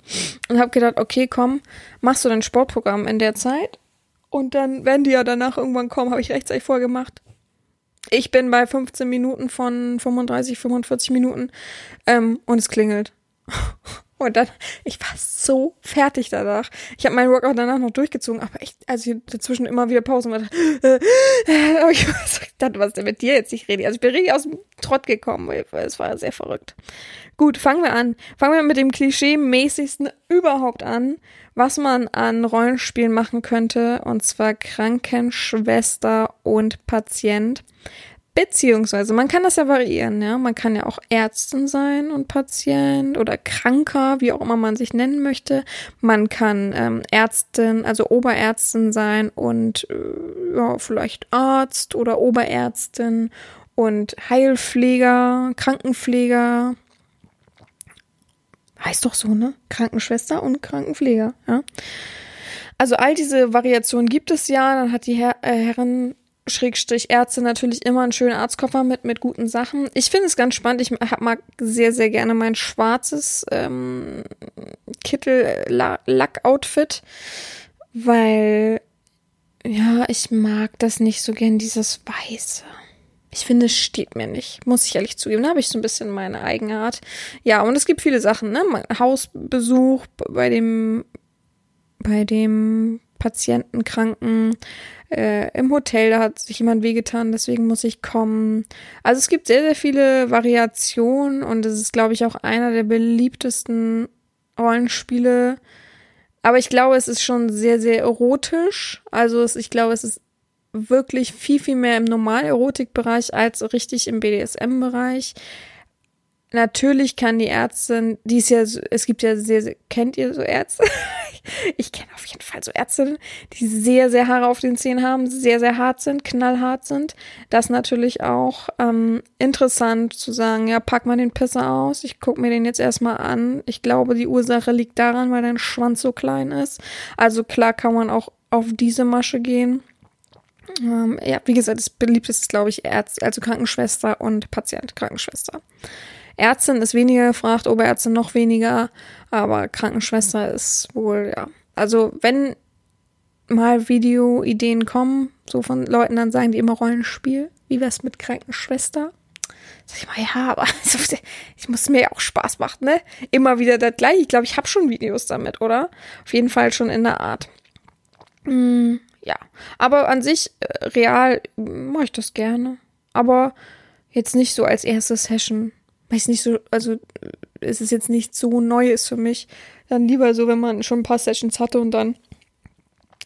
A: Und habe gedacht, okay, komm, machst du dein Sportprogramm in der Zeit? Und dann werden die ja danach irgendwann kommen, habe ich rechtzeitig vorgemacht. Ich bin bei 15 Minuten von 35, 45 Minuten ähm, und es klingelt. Und dann, ich war so fertig danach. Ich habe meinen Workout danach noch durchgezogen, aber echt, also ich dazwischen immer wieder Pausen war. Äh, äh, aber ich dachte, was ist denn mit dir jetzt nicht rede? Also ich bin richtig aus dem Trott gekommen. Es war sehr verrückt. Gut, fangen wir an. Fangen wir mit dem Klischee-mäßigsten überhaupt an, was man an Rollenspielen machen könnte, und zwar Krankenschwester und Patient. Beziehungsweise, man kann das ja variieren, ja. Man kann ja auch Ärztin sein und Patient oder Kranker, wie auch immer man sich nennen möchte. Man kann ähm, Ärztin, also Oberärztin sein und äh, ja, vielleicht Arzt oder Oberärztin und Heilpfleger, Krankenpfleger. Heißt doch so, ne? Krankenschwester und Krankenpfleger, ja. Also all diese Variationen gibt es ja. Dann hat die Her äh, Herren Schrägstrich Ärzte natürlich immer einen schönen Arztkoffer mit, mit guten Sachen. Ich finde es ganz spannend. Ich hab, mag sehr, sehr gerne mein schwarzes ähm, Kittel-Lack-Outfit, weil, ja, ich mag das nicht so gern, dieses Weiße. Ich finde, es steht mir nicht, muss ich ehrlich zugeben. Da habe ich so ein bisschen meine Eigenart. Ja, und es gibt viele Sachen, ne? Hausbesuch bei dem, bei dem Patienten, Kranken, äh, im Hotel, da hat sich jemand wehgetan, deswegen muss ich kommen. Also es gibt sehr, sehr viele Variationen und es ist, glaube ich, auch einer der beliebtesten Rollenspiele. Aber ich glaube, es ist schon sehr, sehr erotisch. Also es, ich glaube, es ist wirklich viel, viel mehr im Normal-Erotik-Bereich als richtig im BDSM-Bereich. Natürlich kann die Ärztin, die ist ja, es gibt ja sehr, sehr kennt ihr so Ärzte? ich kenne auf jeden Fall so Ärztinnen, die sehr, sehr Haare auf den Zähnen haben, sehr, sehr hart sind, knallhart sind. Das ist natürlich auch ähm, interessant zu sagen, ja, pack mal den Pisser aus, ich guck mir den jetzt erstmal an. Ich glaube, die Ursache liegt daran, weil dein Schwanz so klein ist. Also klar kann man auch auf diese Masche gehen. Ähm, ja, wie gesagt, das beliebteste ist, glaube ich, Ärzte, also Krankenschwester und Patient, Krankenschwester. Ärztin ist weniger gefragt, Oberärztin noch weniger, aber Krankenschwester ist wohl, ja. Also, wenn mal Videoideen kommen, so von Leuten, dann sagen die immer Rollenspiel. Wie wär's mit Krankenschwester? Sag ich mal, ja, aber ich muss mir ja auch Spaß machen, ne? Immer wieder das gleiche. Ich glaube, ich habe schon Videos damit, oder? Auf jeden Fall schon in der Art. Mm, ja, aber an sich äh, real mache ich das gerne. Aber jetzt nicht so als erste Session. Weil es nicht so, also äh, es ist jetzt nicht so neu für mich. Dann lieber so, wenn man schon ein paar Sessions hatte und dann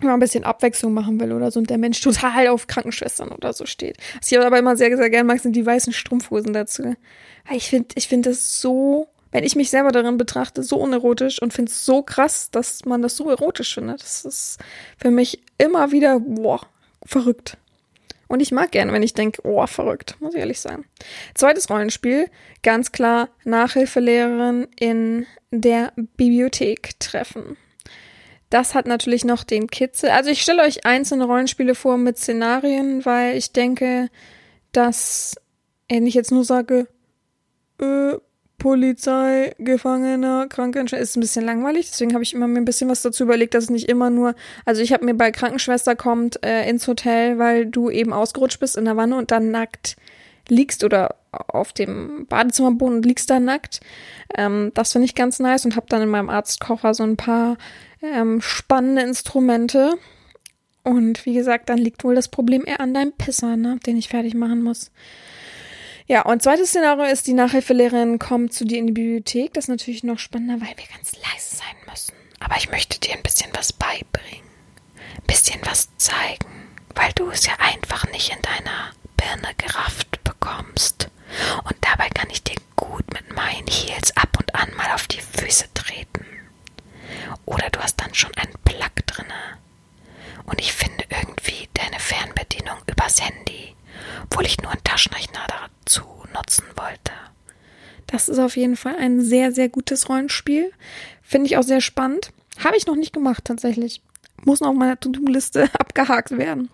A: mal ein bisschen Abwechslung machen will oder so und der Mensch total auf Krankenschwestern oder so steht. Was ich aber immer sehr, sehr gerne mag, sind die weißen Strumpfhosen dazu. Ich finde, ich finde das so, wenn ich mich selber darin betrachte, so unerotisch und finde es so krass, dass man das so erotisch findet. Das ist für mich immer wieder, boah, verrückt. Und ich mag gerne, wenn ich denke, oh, verrückt, muss ich ehrlich sagen. Zweites Rollenspiel, ganz klar Nachhilfelehrerin in der Bibliothek treffen. Das hat natürlich noch den Kitzel. Also ich stelle euch einzelne Rollenspiele vor mit Szenarien, weil ich denke, dass, wenn ich jetzt nur sage, äh, Polizei, Gefangener, Krankenschwester. Ist ein bisschen langweilig, deswegen habe ich immer mir ein bisschen was dazu überlegt, dass es nicht immer nur, also ich habe mir bei Krankenschwester kommt äh, ins Hotel, weil du eben ausgerutscht bist in der Wanne und dann nackt liegst oder auf dem Badezimmerboden und liegst da nackt. Ähm, das finde ich ganz nice und habe dann in meinem Arztkocher so ein paar ähm, spannende Instrumente. Und wie gesagt, dann liegt wohl das Problem eher an deinem Pisser, ne, den ich fertig machen muss. Ja, und zweites Szenario ist, die Nachhilfelehrerin kommt zu dir in die Bibliothek. Das ist natürlich noch spannender, weil wir ganz leise sein müssen. Aber ich möchte dir ein bisschen was beibringen. Ein bisschen was zeigen, weil du es ja einfach nicht in deiner Birne gerafft bekommst. Und dabei kann ich dir gut mit meinen Heels ab und an mal auf die Füße treten. Oder du hast dann schon einen Plug drinne. Und ich finde irgendwie deine Fernbedienung übers Handy, obwohl ich nur einen Taschenrechner dazu nutzen wollte. Das ist auf jeden Fall ein sehr, sehr gutes Rollenspiel. Finde ich auch sehr spannend. Habe ich noch nicht gemacht, tatsächlich. Muss noch auf meiner To-Do-Liste abgehakt werden.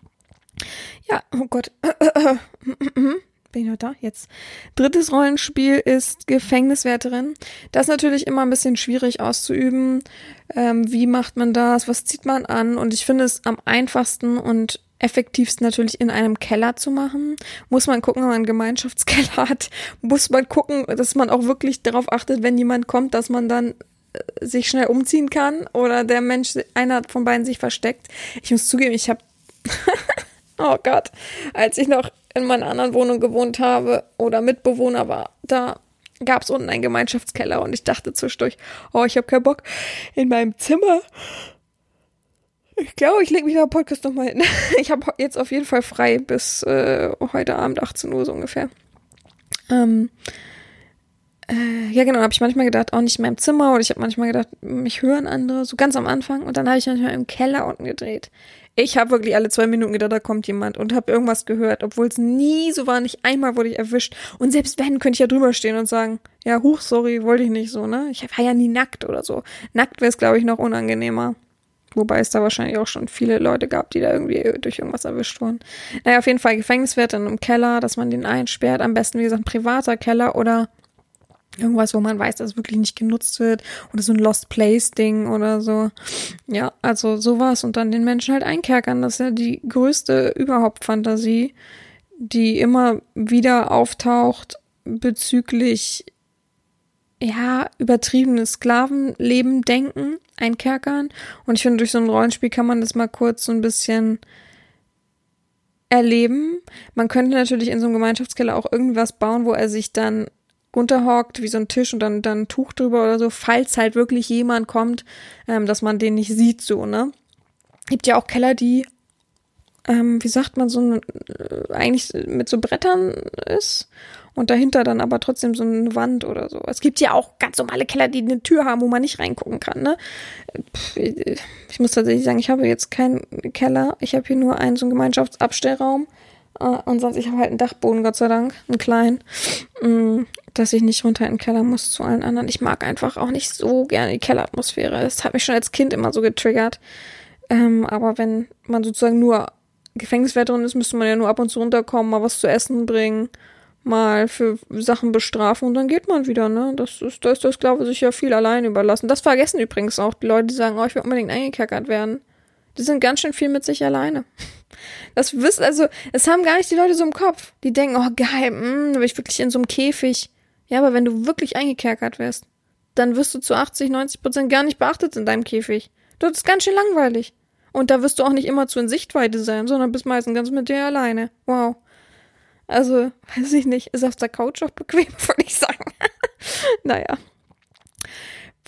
A: Ja, oh Gott. Bin ich noch da? Jetzt. Drittes Rollenspiel ist Gefängniswärterin. Das ist natürlich immer ein bisschen schwierig auszuüben. Ähm, wie macht man das? Was zieht man an? Und ich finde es am einfachsten und effektivsten natürlich in einem Keller zu machen. Muss man gucken, wenn man einen Gemeinschaftskeller hat, muss man gucken, dass man auch wirklich darauf achtet, wenn jemand kommt, dass man dann äh, sich schnell umziehen kann oder der Mensch, einer von beiden sich versteckt. Ich muss zugeben, ich habe, oh Gott, als ich noch in meiner anderen Wohnung gewohnt habe oder Mitbewohner war, da gab es unten einen Gemeinschaftskeller und ich dachte zwischendurch, oh, ich habe keinen Bock in meinem Zimmer ich glaube, ich lege mich nach Podcast nochmal hin. Ich habe jetzt auf jeden Fall frei bis äh, heute Abend 18 Uhr so ungefähr. Ähm, äh, ja, genau, habe ich manchmal gedacht, auch nicht in meinem Zimmer oder ich habe manchmal gedacht, mich hören andere, so ganz am Anfang. Und dann habe ich manchmal im Keller unten gedreht. Ich habe wirklich alle zwei Minuten gedacht, da kommt jemand und habe irgendwas gehört, obwohl es nie so war. Nicht einmal wurde ich erwischt. Und selbst wenn, könnte ich ja drüber stehen und sagen, ja, huch, sorry, wollte ich nicht so, ne? Ich war ja nie nackt oder so. Nackt wäre es, glaube ich, noch unangenehmer. Wobei es da wahrscheinlich auch schon viele Leute gab, die da irgendwie durch irgendwas erwischt wurden. Naja, auf jeden Fall Gefängniswert in einem Keller, dass man den einsperrt. Am besten, wie gesagt, ein privater Keller oder irgendwas, wo man weiß, dass es wirklich nicht genutzt wird. Oder so ein Lost Place Ding oder so. Ja, also sowas und dann den Menschen halt einkerkern. Das ist ja die größte überhaupt Fantasie, die immer wieder auftaucht bezüglich ja, übertriebenes Sklavenleben denken, einkerkern. Und ich finde, durch so ein Rollenspiel kann man das mal kurz so ein bisschen erleben. Man könnte natürlich in so einem Gemeinschaftskeller auch irgendwas bauen, wo er sich dann runterhockt, wie so ein Tisch und dann, dann ein Tuch drüber oder so, falls halt wirklich jemand kommt, ähm, dass man den nicht sieht, so, ne? Gibt ja auch Keller, die, ähm, wie sagt man, so äh, eigentlich mit so Brettern ist und dahinter dann aber trotzdem so eine Wand oder so. Es gibt ja auch ganz normale Keller, die eine Tür haben, wo man nicht reingucken kann, ne? Ich muss tatsächlich sagen, ich habe jetzt keinen Keller. Ich habe hier nur einen so einen Gemeinschaftsabstellraum. Äh, und sonst, ich habe halt einen Dachboden, Gott sei Dank, einen kleinen, mm, dass ich nicht runter in den Keller muss zu allen anderen. Ich mag einfach auch nicht so gerne die Kelleratmosphäre. Das hat mich schon als Kind immer so getriggert. Ähm, aber wenn man sozusagen nur Gefängniswärterin ist, müsste man ja nur ab und zu runterkommen, mal was zu essen bringen mal für Sachen bestrafen und dann geht man wieder, ne? Das ist, da ist der Sklave sich ja viel allein überlassen. Das vergessen übrigens auch die Leute, die sagen, oh, ich will unbedingt eingekerkert werden. Die sind ganz schön viel mit sich alleine. Das wisst, also, das haben gar nicht die Leute so im Kopf. Die denken, oh geil, mh, hm, da bin ich wirklich in so einem Käfig. Ja, aber wenn du wirklich eingekerkert wirst, dann wirst du zu 80, 90 Prozent gar nicht beachtet in deinem Käfig. Das ist ganz schön langweilig. Und da wirst du auch nicht immer zu in Sichtweite sein, sondern bist meistens ganz mit dir alleine. Wow. Also, weiß ich nicht, ist auf der Couch auch bequem, würde ich sagen. naja.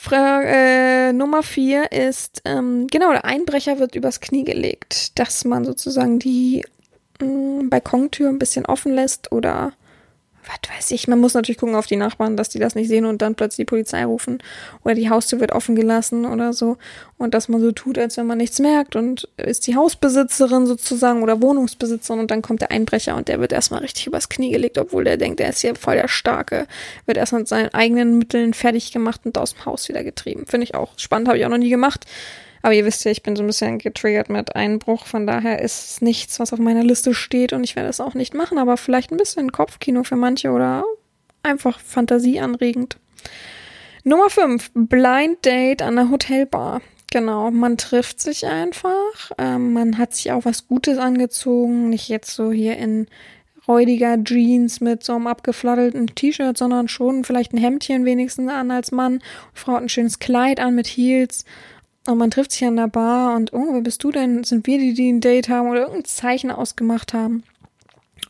A: Frage äh, Nummer vier ist, ähm, genau, der Einbrecher wird übers Knie gelegt, dass man sozusagen die mh, mm, Balkontür ein bisschen offen lässt oder was weiß ich, man muss natürlich gucken auf die Nachbarn, dass die das nicht sehen und dann plötzlich die Polizei rufen oder die Haustür wird offen gelassen oder so und dass man so tut, als wenn man nichts merkt und ist die Hausbesitzerin sozusagen oder Wohnungsbesitzerin und dann kommt der Einbrecher und der wird erstmal richtig übers Knie gelegt, obwohl der denkt, er ist hier voll der Starke, wird erstmal mit seinen eigenen Mitteln fertig gemacht und aus dem Haus wieder getrieben. Finde ich auch spannend, habe ich auch noch nie gemacht. Aber ihr wisst ja, ich bin so ein bisschen getriggert mit Einbruch. Von daher ist es nichts, was auf meiner Liste steht und ich werde es auch nicht machen. Aber vielleicht ein bisschen Kopfkino für manche oder einfach fantasieanregend. Nummer 5. Blind Date an der Hotelbar. Genau, man trifft sich einfach. Ähm, man hat sich auch was Gutes angezogen. Nicht jetzt so hier in räudiger Jeans mit so einem abgefladdelten T-Shirt, sondern schon vielleicht ein Hemdchen wenigstens an als Mann. Frau hat ein schönes Kleid an mit Heels und man trifft sich an der Bar und, oh, wer bist du denn? Sind wir die, die ein Date haben oder irgendein Zeichen ausgemacht haben?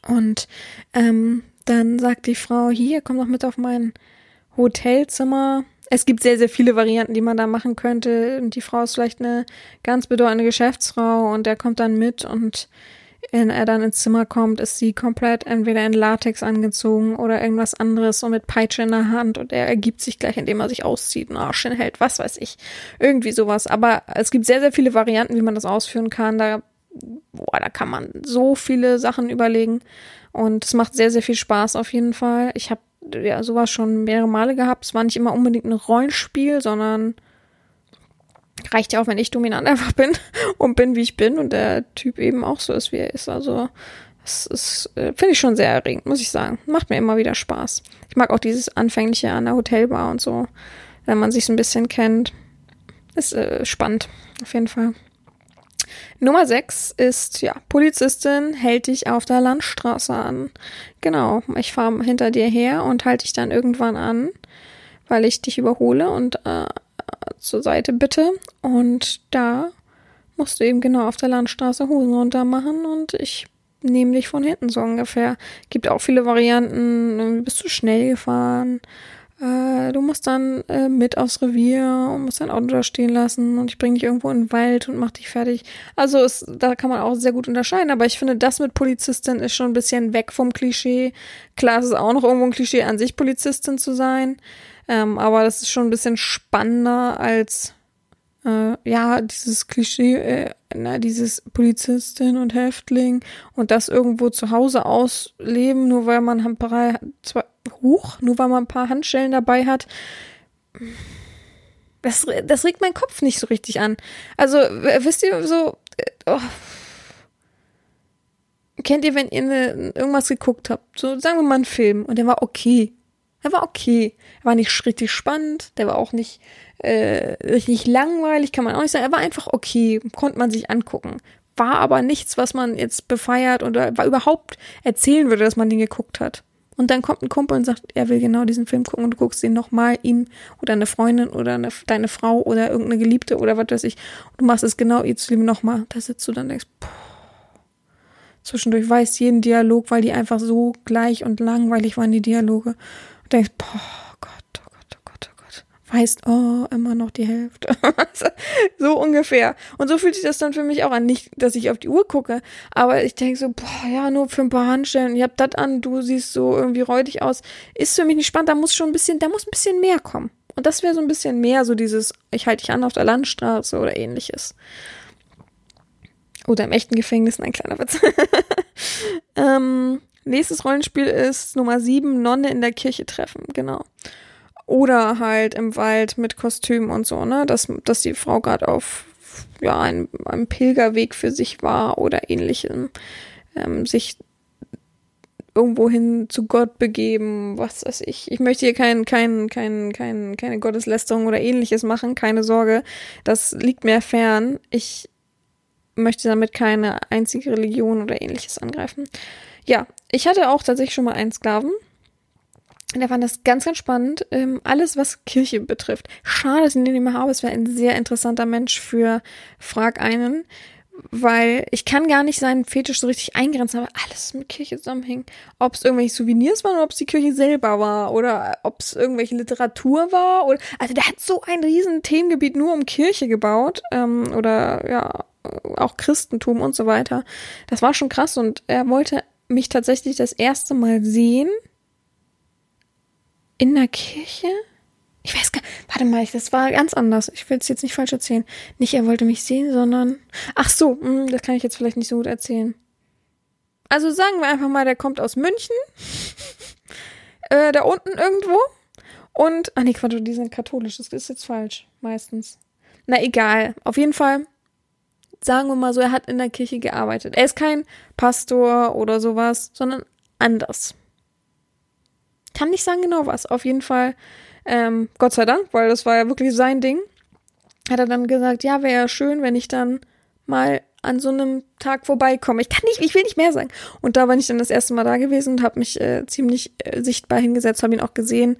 A: Und ähm, dann sagt die Frau, hier, komm doch mit auf mein Hotelzimmer. Es gibt sehr, sehr viele Varianten, die man da machen könnte. Und die Frau ist vielleicht eine ganz bedeutende Geschäftsfrau und der kommt dann mit und wenn er dann ins Zimmer kommt, ist sie komplett entweder in Latex angezogen oder irgendwas anderes und mit Peitsche in der Hand und er ergibt sich gleich, indem er sich auszieht, und Arsch hält, was weiß ich. Irgendwie sowas. Aber es gibt sehr, sehr viele Varianten, wie man das ausführen kann. Da, boah, da kann man so viele Sachen überlegen und es macht sehr, sehr viel Spaß auf jeden Fall. Ich habe ja sowas schon mehrere Male gehabt. Es war nicht immer unbedingt ein Rollenspiel, sondern reicht ja auch, wenn ich dominant einfach bin und bin, wie ich bin und der Typ eben auch so ist, wie er ist. Also, das ist, äh, finde ich schon sehr erregend, muss ich sagen. Macht mir immer wieder Spaß. Ich mag auch dieses Anfängliche an der Hotelbar und so, wenn man sich so ein bisschen kennt. Ist äh, spannend, auf jeden Fall. Nummer 6 ist, ja, Polizistin hält dich auf der Landstraße an. Genau, ich fahre hinter dir her und halte dich dann irgendwann an, weil ich dich überhole und äh, zur Seite bitte. Und da musst du eben genau auf der Landstraße Hosen runter machen und ich nehme dich von hinten so ungefähr. Gibt auch viele Varianten. Bist du schnell gefahren? Äh, du musst dann äh, mit aufs Revier und musst dein Auto da stehen lassen und ich bringe dich irgendwo in den Wald und mach dich fertig. Also es, da kann man auch sehr gut unterscheiden, aber ich finde, das mit Polizistin ist schon ein bisschen weg vom Klischee. Klar, es ist auch noch irgendwo ein Klischee an sich, Polizistin zu sein. Ähm, aber das ist schon ein bisschen spannender als äh, ja, dieses Klischee, äh, na, dieses Polizistin und Häftling und das irgendwo zu Hause ausleben, nur weil man ein paar, zwei, hoch, nur weil man ein paar Handschellen dabei hat. Das, das regt meinen Kopf nicht so richtig an. Also, wisst ihr, so, äh, oh. kennt ihr, wenn ihr ne, irgendwas geguckt habt, so sagen wir mal einen Film und der war okay. Er war okay. Er war nicht richtig spannend, der war auch nicht äh, richtig langweilig, kann man auch nicht sagen. Er war einfach okay, konnte man sich angucken. War aber nichts, was man jetzt befeiert oder war überhaupt erzählen würde, dass man den geguckt hat. Und dann kommt ein Kumpel und sagt, er will genau diesen Film gucken und du guckst ihn nochmal, ihm oder eine Freundin oder eine, deine Frau oder irgendeine Geliebte oder was weiß ich. Und du machst es genau ihr zu lieben nochmal. Da sitzt du dann und denkst, boah. Zwischendurch weiß jeden Dialog, weil die einfach so gleich und langweilig waren, die Dialoge denkst, boah, Gott, oh Gott, oh Gott, oh Gott. Weißt, oh, immer noch die Hälfte. so ungefähr. Und so fühlt sich das dann für mich auch an. Nicht, dass ich auf die Uhr gucke, aber ich denke so, boah, ja, nur für ein paar Handstellen. Ich hab das an, du siehst so irgendwie räudig aus. Ist für mich nicht spannend. Da muss schon ein bisschen, da muss ein bisschen mehr kommen. Und das wäre so ein bisschen mehr so dieses, ich halte dich an auf der Landstraße oder ähnliches. Oder im echten Gefängnis, ein kleiner Witz. ähm, Nächstes Rollenspiel ist Nummer 7, Nonne in der Kirche treffen, genau. Oder halt im Wald mit Kostüm und so, ne? Dass, dass die Frau gerade auf ja, einem, einem Pilgerweg für sich war oder ähnlichem. Ähm, sich irgendwohin zu Gott begeben, was weiß ich. Ich möchte hier kein, kein, kein, kein, keine Gotteslästerung oder ähnliches machen, keine Sorge. Das liegt mir fern. Ich möchte damit keine einzige Religion oder ähnliches angreifen. Ja, ich hatte auch tatsächlich schon mal einen Sklaven. Und er fand das ganz, ganz spannend. Ähm, alles, was Kirche betrifft. Schade, dass ich ihn nicht mehr habe. Es wäre ein sehr interessanter Mensch für Frag einen weil ich kann gar nicht seinen Fetisch so richtig eingrenzen, aber alles mit Kirche zusammenhängt. Ob es irgendwelche Souvenirs waren oder ob es die Kirche selber war oder ob es irgendwelche Literatur war oder also der hat so ein riesen Themengebiet nur um Kirche gebaut ähm, oder ja auch Christentum und so weiter. Das war schon krass und er wollte mich tatsächlich das erste Mal sehen in der Kirche ich weiß gar warte mal, das war ganz anders. Ich will es jetzt nicht falsch erzählen. Nicht, er wollte mich sehen, sondern. Ach so, mh, hm, das kann ich jetzt vielleicht nicht so gut erzählen. Also sagen wir einfach mal, der kommt aus München. äh, da unten irgendwo. Und. Ach nee, Quatsch, die sind katholisch. Das ist jetzt falsch. Meistens. Na egal. Auf jeden Fall. Sagen wir mal so, er hat in der Kirche gearbeitet. Er ist kein Pastor oder sowas, sondern anders. Kann nicht sagen genau was. Auf jeden Fall ähm, Gott sei Dank, weil das war ja wirklich sein Ding. Hat er dann gesagt, ja, wäre ja schön, wenn ich dann mal an so einem Tag vorbeikomme. Ich kann nicht, ich will nicht mehr sagen. Und da bin ich dann das erste Mal da gewesen und habe mich äh, ziemlich äh, sichtbar hingesetzt, habe ihn auch gesehen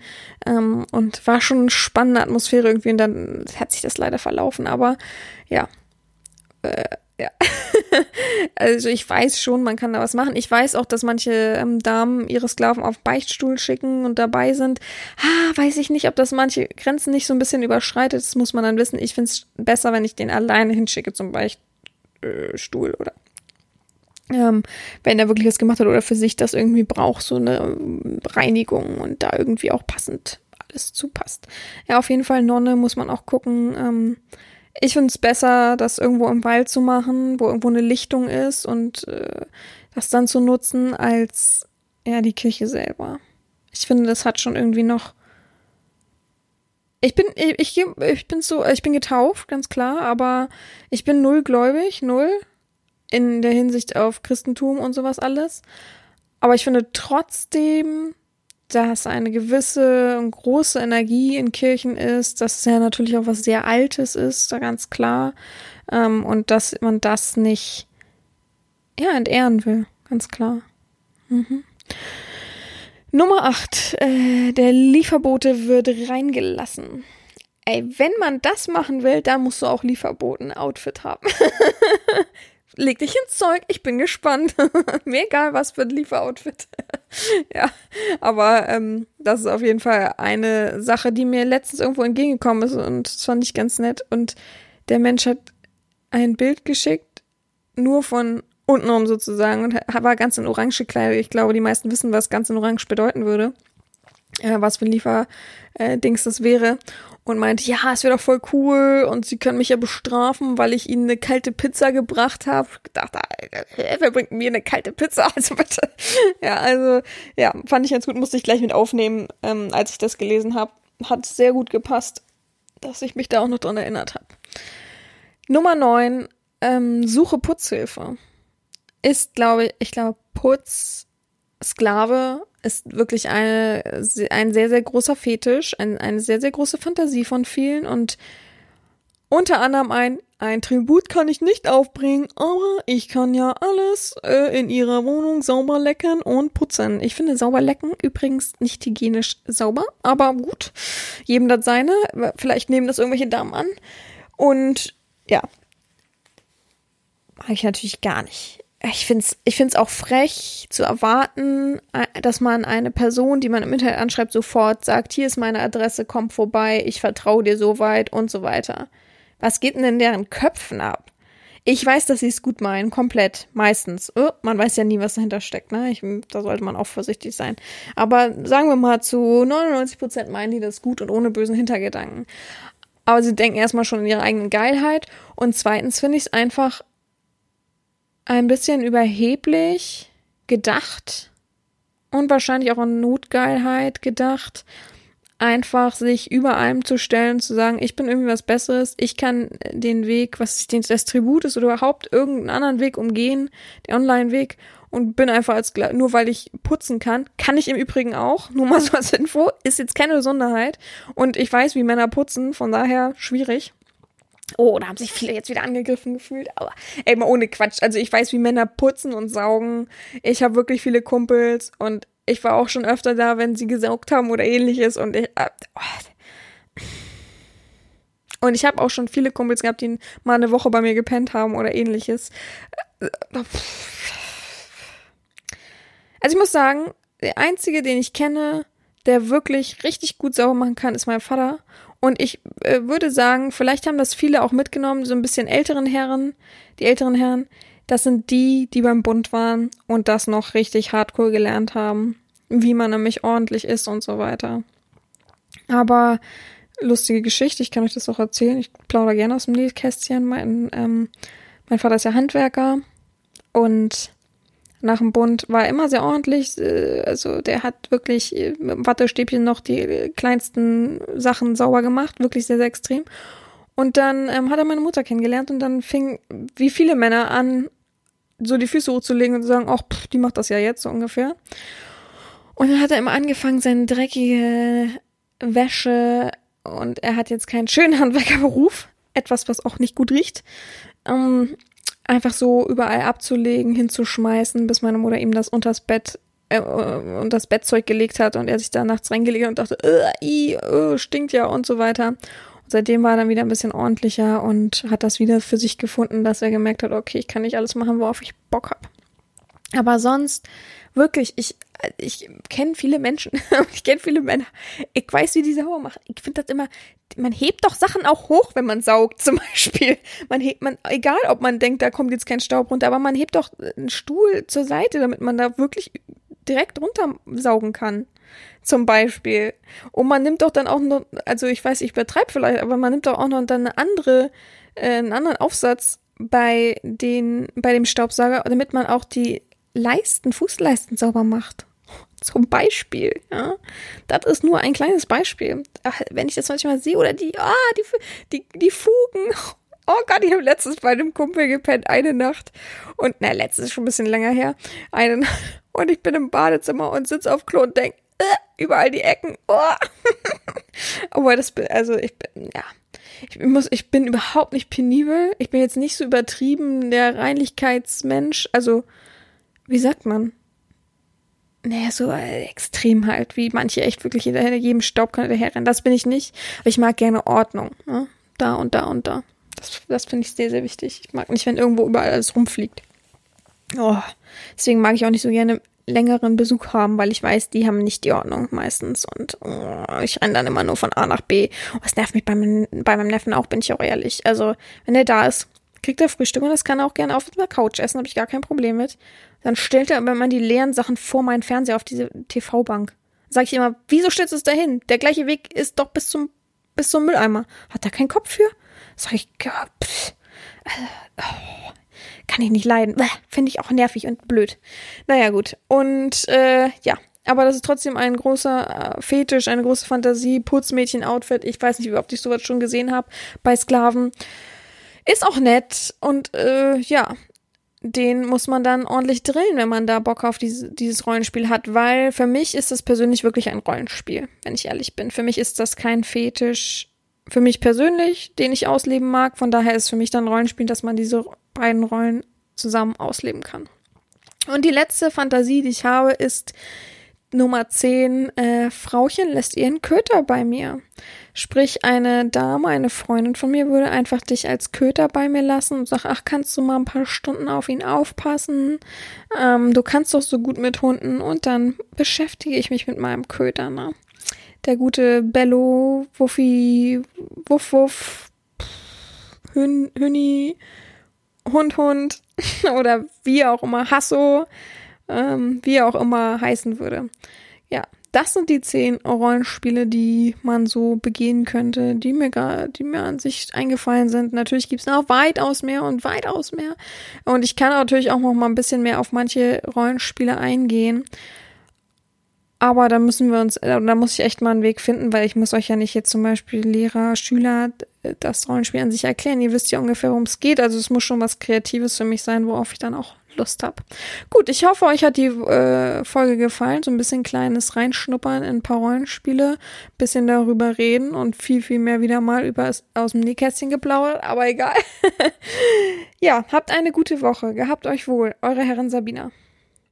A: ähm, und war schon eine spannende Atmosphäre irgendwie. Und dann hat sich das leider verlaufen, aber ja, äh, ja. also ich weiß schon, man kann da was machen. Ich weiß auch, dass manche ähm, Damen ihre Sklaven auf Beichtstuhl schicken und dabei sind. Ah, weiß ich nicht, ob das manche Grenzen nicht so ein bisschen überschreitet. Das muss man dann wissen. Ich finde es besser, wenn ich den alleine hinschicke zum Beichtstuhl oder ähm, wenn er wirklich was gemacht hat oder für sich das irgendwie braucht, so eine ähm, Reinigung und da irgendwie auch passend alles zupasst. Ja, auf jeden Fall Nonne muss man auch gucken. Ähm, ich finde es besser, das irgendwo im Wald zu machen, wo irgendwo eine Lichtung ist und äh, das dann zu nutzen, als ja die Kirche selber. Ich finde, das hat schon irgendwie noch. Ich bin, ich, ich, ich bin so, ich bin getauft, ganz klar, aber ich bin null gläubig, null in der Hinsicht auf Christentum und sowas alles. Aber ich finde trotzdem, dass eine gewisse große Energie in Kirchen ist, dass es ja natürlich auch was sehr Altes ist, da ganz klar. Ähm, und dass man das nicht, ja, entehren will, ganz klar. Mhm. Nummer 8. Äh, der Lieferbote wird reingelassen. Ey, wenn man das machen will, dann musst du auch Lieferboten-Outfit haben. leg dich ins Zeug, ich bin gespannt. Mir egal, was für ein Lieferoutfit. ja, aber ähm, das ist auf jeden Fall eine Sache, die mir letztens irgendwo entgegengekommen ist und das fand ich ganz nett. Und der Mensch hat ein Bild geschickt, nur von untenrum sozusagen und war ganz in orange Kleidung. Ich glaube, die meisten wissen, was ganz in orange bedeuten würde. Äh, was für ein Lieferdings das wäre und meinte, ja, es wäre doch voll cool und sie können mich ja bestrafen, weil ich ihnen eine kalte Pizza gebracht habe. Ich dachte, wer bringt mir eine kalte Pizza? Also bitte. Ja, also ja, fand ich ganz gut, musste ich gleich mit aufnehmen, ähm, als ich das gelesen habe. Hat sehr gut gepasst, dass ich mich da auch noch dran erinnert habe. Nummer 9, ähm, Suche Putzhilfe. Ist, glaube ich, ich glaube, Putz, Sklave ist wirklich eine, ein sehr, sehr großer Fetisch, ein, eine sehr, sehr große Fantasie von vielen und unter anderem ein, ein Tribut kann ich nicht aufbringen, aber ich kann ja alles äh, in ihrer Wohnung sauber lecken und putzen. Ich finde sauber lecken übrigens nicht hygienisch sauber, aber gut, jedem das seine. Vielleicht nehmen das irgendwelche Damen an. Und ja, mag ich natürlich gar nicht ich finde es ich find's auch frech zu erwarten, äh, dass man eine Person, die man im Internet anschreibt, sofort sagt, hier ist meine Adresse, komm vorbei, ich vertraue dir so weit und so weiter. Was geht denn in deren Köpfen ab? Ich weiß, dass sie es gut meinen, komplett, meistens. Oh, man weiß ja nie, was dahinter steckt, ne? Ich, da sollte man auch vorsichtig sein. Aber sagen wir mal, zu 99 Prozent meinen die das gut und ohne bösen Hintergedanken. Aber sie denken erstmal schon in ihre eigene Geilheit. Und zweitens finde ich es einfach ein bisschen überheblich gedacht und wahrscheinlich auch an Notgeilheit gedacht, einfach sich über allem zu stellen, zu sagen, ich bin irgendwie was Besseres, ich kann den Weg, was das Tribut ist oder überhaupt irgendeinen anderen Weg umgehen, den Online-Weg und bin einfach als, nur weil ich putzen kann, kann ich im Übrigen auch, nur mal so als Info, ist jetzt keine Besonderheit und ich weiß, wie Männer putzen, von daher schwierig. Oh, da haben sich viele jetzt wieder angegriffen gefühlt. Aber ey, mal ohne Quatsch. Also ich weiß, wie Männer putzen und saugen. Ich habe wirklich viele Kumpels und ich war auch schon öfter da, wenn sie gesaugt haben oder ähnliches und ich. Äh, oh. Und ich habe auch schon viele Kumpels gehabt, die mal eine Woche bei mir gepennt haben oder ähnliches. Also ich muss sagen, der einzige, den ich kenne, der wirklich richtig gut sauber machen kann, ist mein Vater. Und ich äh, würde sagen, vielleicht haben das viele auch mitgenommen, so ein bisschen älteren Herren, die älteren Herren, das sind die, die beim Bund waren und das noch richtig hardcore gelernt haben, wie man nämlich ordentlich ist und so weiter. Aber lustige Geschichte, ich kann euch das auch erzählen. Ich plaudere gerne aus dem Nähkästchen. Mein, ähm, mein Vater ist ja Handwerker und nach dem Bund war er immer sehr ordentlich. Äh, also der hat wirklich äh, mit dem Wattestäbchen noch die kleinsten Sachen sauber gemacht, wirklich sehr, sehr extrem. Und dann ähm, hat er meine Mutter kennengelernt und dann fing, wie viele Männer an, so die Füße hochzulegen und zu sagen, ach, pff, die macht das ja jetzt so ungefähr. Und dann hat er immer angefangen, seine dreckige Wäsche und er hat jetzt keinen schönen Handwerkerberuf, etwas, was auch nicht gut riecht, ähm, einfach so überall abzulegen, hinzuschmeißen, bis meine Mutter ihm das unters Bett äh, und das Bettzeug gelegt hat und er sich da nachts reingelegt hat und dachte, äh, i, äh, stinkt ja und so weiter. Und seitdem war er dann wieder ein bisschen ordentlicher und hat das wieder für sich gefunden, dass er gemerkt hat, okay, ich kann nicht alles machen, worauf ich Bock hab. Aber sonst, wirklich, ich, ich kenne viele Menschen, ich kenne viele Männer. Ich weiß, wie die sauber machen. Ich finde das immer, man hebt doch Sachen auch hoch, wenn man saugt, zum Beispiel. Man hebt, man, egal ob man denkt, da kommt jetzt kein Staub runter, aber man hebt doch einen Stuhl zur Seite, damit man da wirklich direkt runter saugen kann. Zum Beispiel. Und man nimmt doch dann auch noch, also ich weiß, ich übertreibe vielleicht, aber man nimmt doch auch noch dann eine andere, äh, einen anderen Aufsatz bei den, bei dem Staubsauger, damit man auch die Leisten, Fußleisten sauber macht. Zum Beispiel, ja. Das ist nur ein kleines Beispiel. Ach, wenn ich das manchmal sehe, oder die, ah, die, die, die Fugen. Oh Gott, ich habe letztens bei einem Kumpel gepennt, eine Nacht. Und, na, letztes ist schon ein bisschen länger her. Eine Nacht. Und ich bin im Badezimmer und sitze auf Klo und denke, äh, überall die Ecken. Oh. Aber das, also ich bin, ja. Ich muss, ich bin überhaupt nicht penibel. Ich bin jetzt nicht so übertrieben der Reinlichkeitsmensch. Also, wie sagt man? Naja, so extrem halt, wie manche echt wirklich hinter jedem Staubkorn hinterherrennen. Das bin ich nicht. Aber ich mag gerne Ordnung. Ne? Da und da und da. Das, das finde ich sehr, sehr wichtig. Ich mag nicht, wenn irgendwo überall alles rumfliegt. Oh, deswegen mag ich auch nicht so gerne längeren Besuch haben, weil ich weiß, die haben nicht die Ordnung meistens und oh, ich renne dann immer nur von A nach B. Und das nervt mich bei, mein, bei meinem Neffen auch, bin ich auch ehrlich. Also, wenn er da ist, kriegt er Frühstück und das kann er auch gerne auf der Couch essen, habe ich gar kein Problem mit. Dann stellt er aber immer die leeren Sachen vor meinen Fernseher auf diese TV-Bank. Sag ich immer, wieso stellst du es dahin? Der gleiche Weg ist doch bis zum, bis zum Mülleimer. Hat er keinen Kopf für? Sag ich, ja, pff, äh, oh, kann ich nicht leiden. Finde ich auch nervig und blöd. Naja, gut. Und äh, ja, aber das ist trotzdem ein großer äh, Fetisch, eine große Fantasie, Putzmädchen-Outfit. Ich weiß nicht, oft ich sowas schon gesehen habe bei Sklaven. Ist auch nett und äh, ja, den muss man dann ordentlich drillen, wenn man da Bock auf diese, dieses Rollenspiel hat, weil für mich ist das persönlich wirklich ein Rollenspiel, wenn ich ehrlich bin. Für mich ist das kein Fetisch, für mich persönlich, den ich ausleben mag. Von daher ist für mich dann Rollenspiel, dass man diese beiden Rollen zusammen ausleben kann. Und die letzte Fantasie, die ich habe, ist Nummer 10, äh, Frauchen lässt ihren Köter bei mir. Sprich, eine Dame, eine Freundin von mir würde einfach dich als Köter bei mir lassen und sagt, ach, kannst du mal ein paar Stunden auf ihn aufpassen? Ähm, du kannst doch so gut mit Hunden und dann beschäftige ich mich mit meinem Köter, ne? Der gute Bello, Wuffi, Wuff, Wuff, Hün, Hünni, Hund, Hund oder wie auch immer, Hasso ähm, wie auch immer heißen würde. Das sind die zehn Rollenspiele, die man so begehen könnte, die mir gar, die mir an sich eingefallen sind. Natürlich gibt's noch weitaus mehr und weitaus mehr. Und ich kann natürlich auch noch mal ein bisschen mehr auf manche Rollenspiele eingehen. Aber da müssen wir uns, äh, da muss ich echt mal einen Weg finden, weil ich muss euch ja nicht jetzt zum Beispiel Lehrer, Schüler das Rollenspiel an sich erklären. Ihr wisst ja ungefähr, worum es geht. Also es muss schon was Kreatives für mich sein, worauf ich dann auch Lust habe. Gut, ich hoffe, euch hat die äh, Folge gefallen. So ein bisschen kleines Reinschnuppern in ein paar Rollenspiele, bisschen darüber reden und viel, viel mehr wieder mal über aus dem Nähkästchen geplaudert, aber egal. ja, habt eine gute Woche. Gehabt euch wohl. Eure Herren Sabina.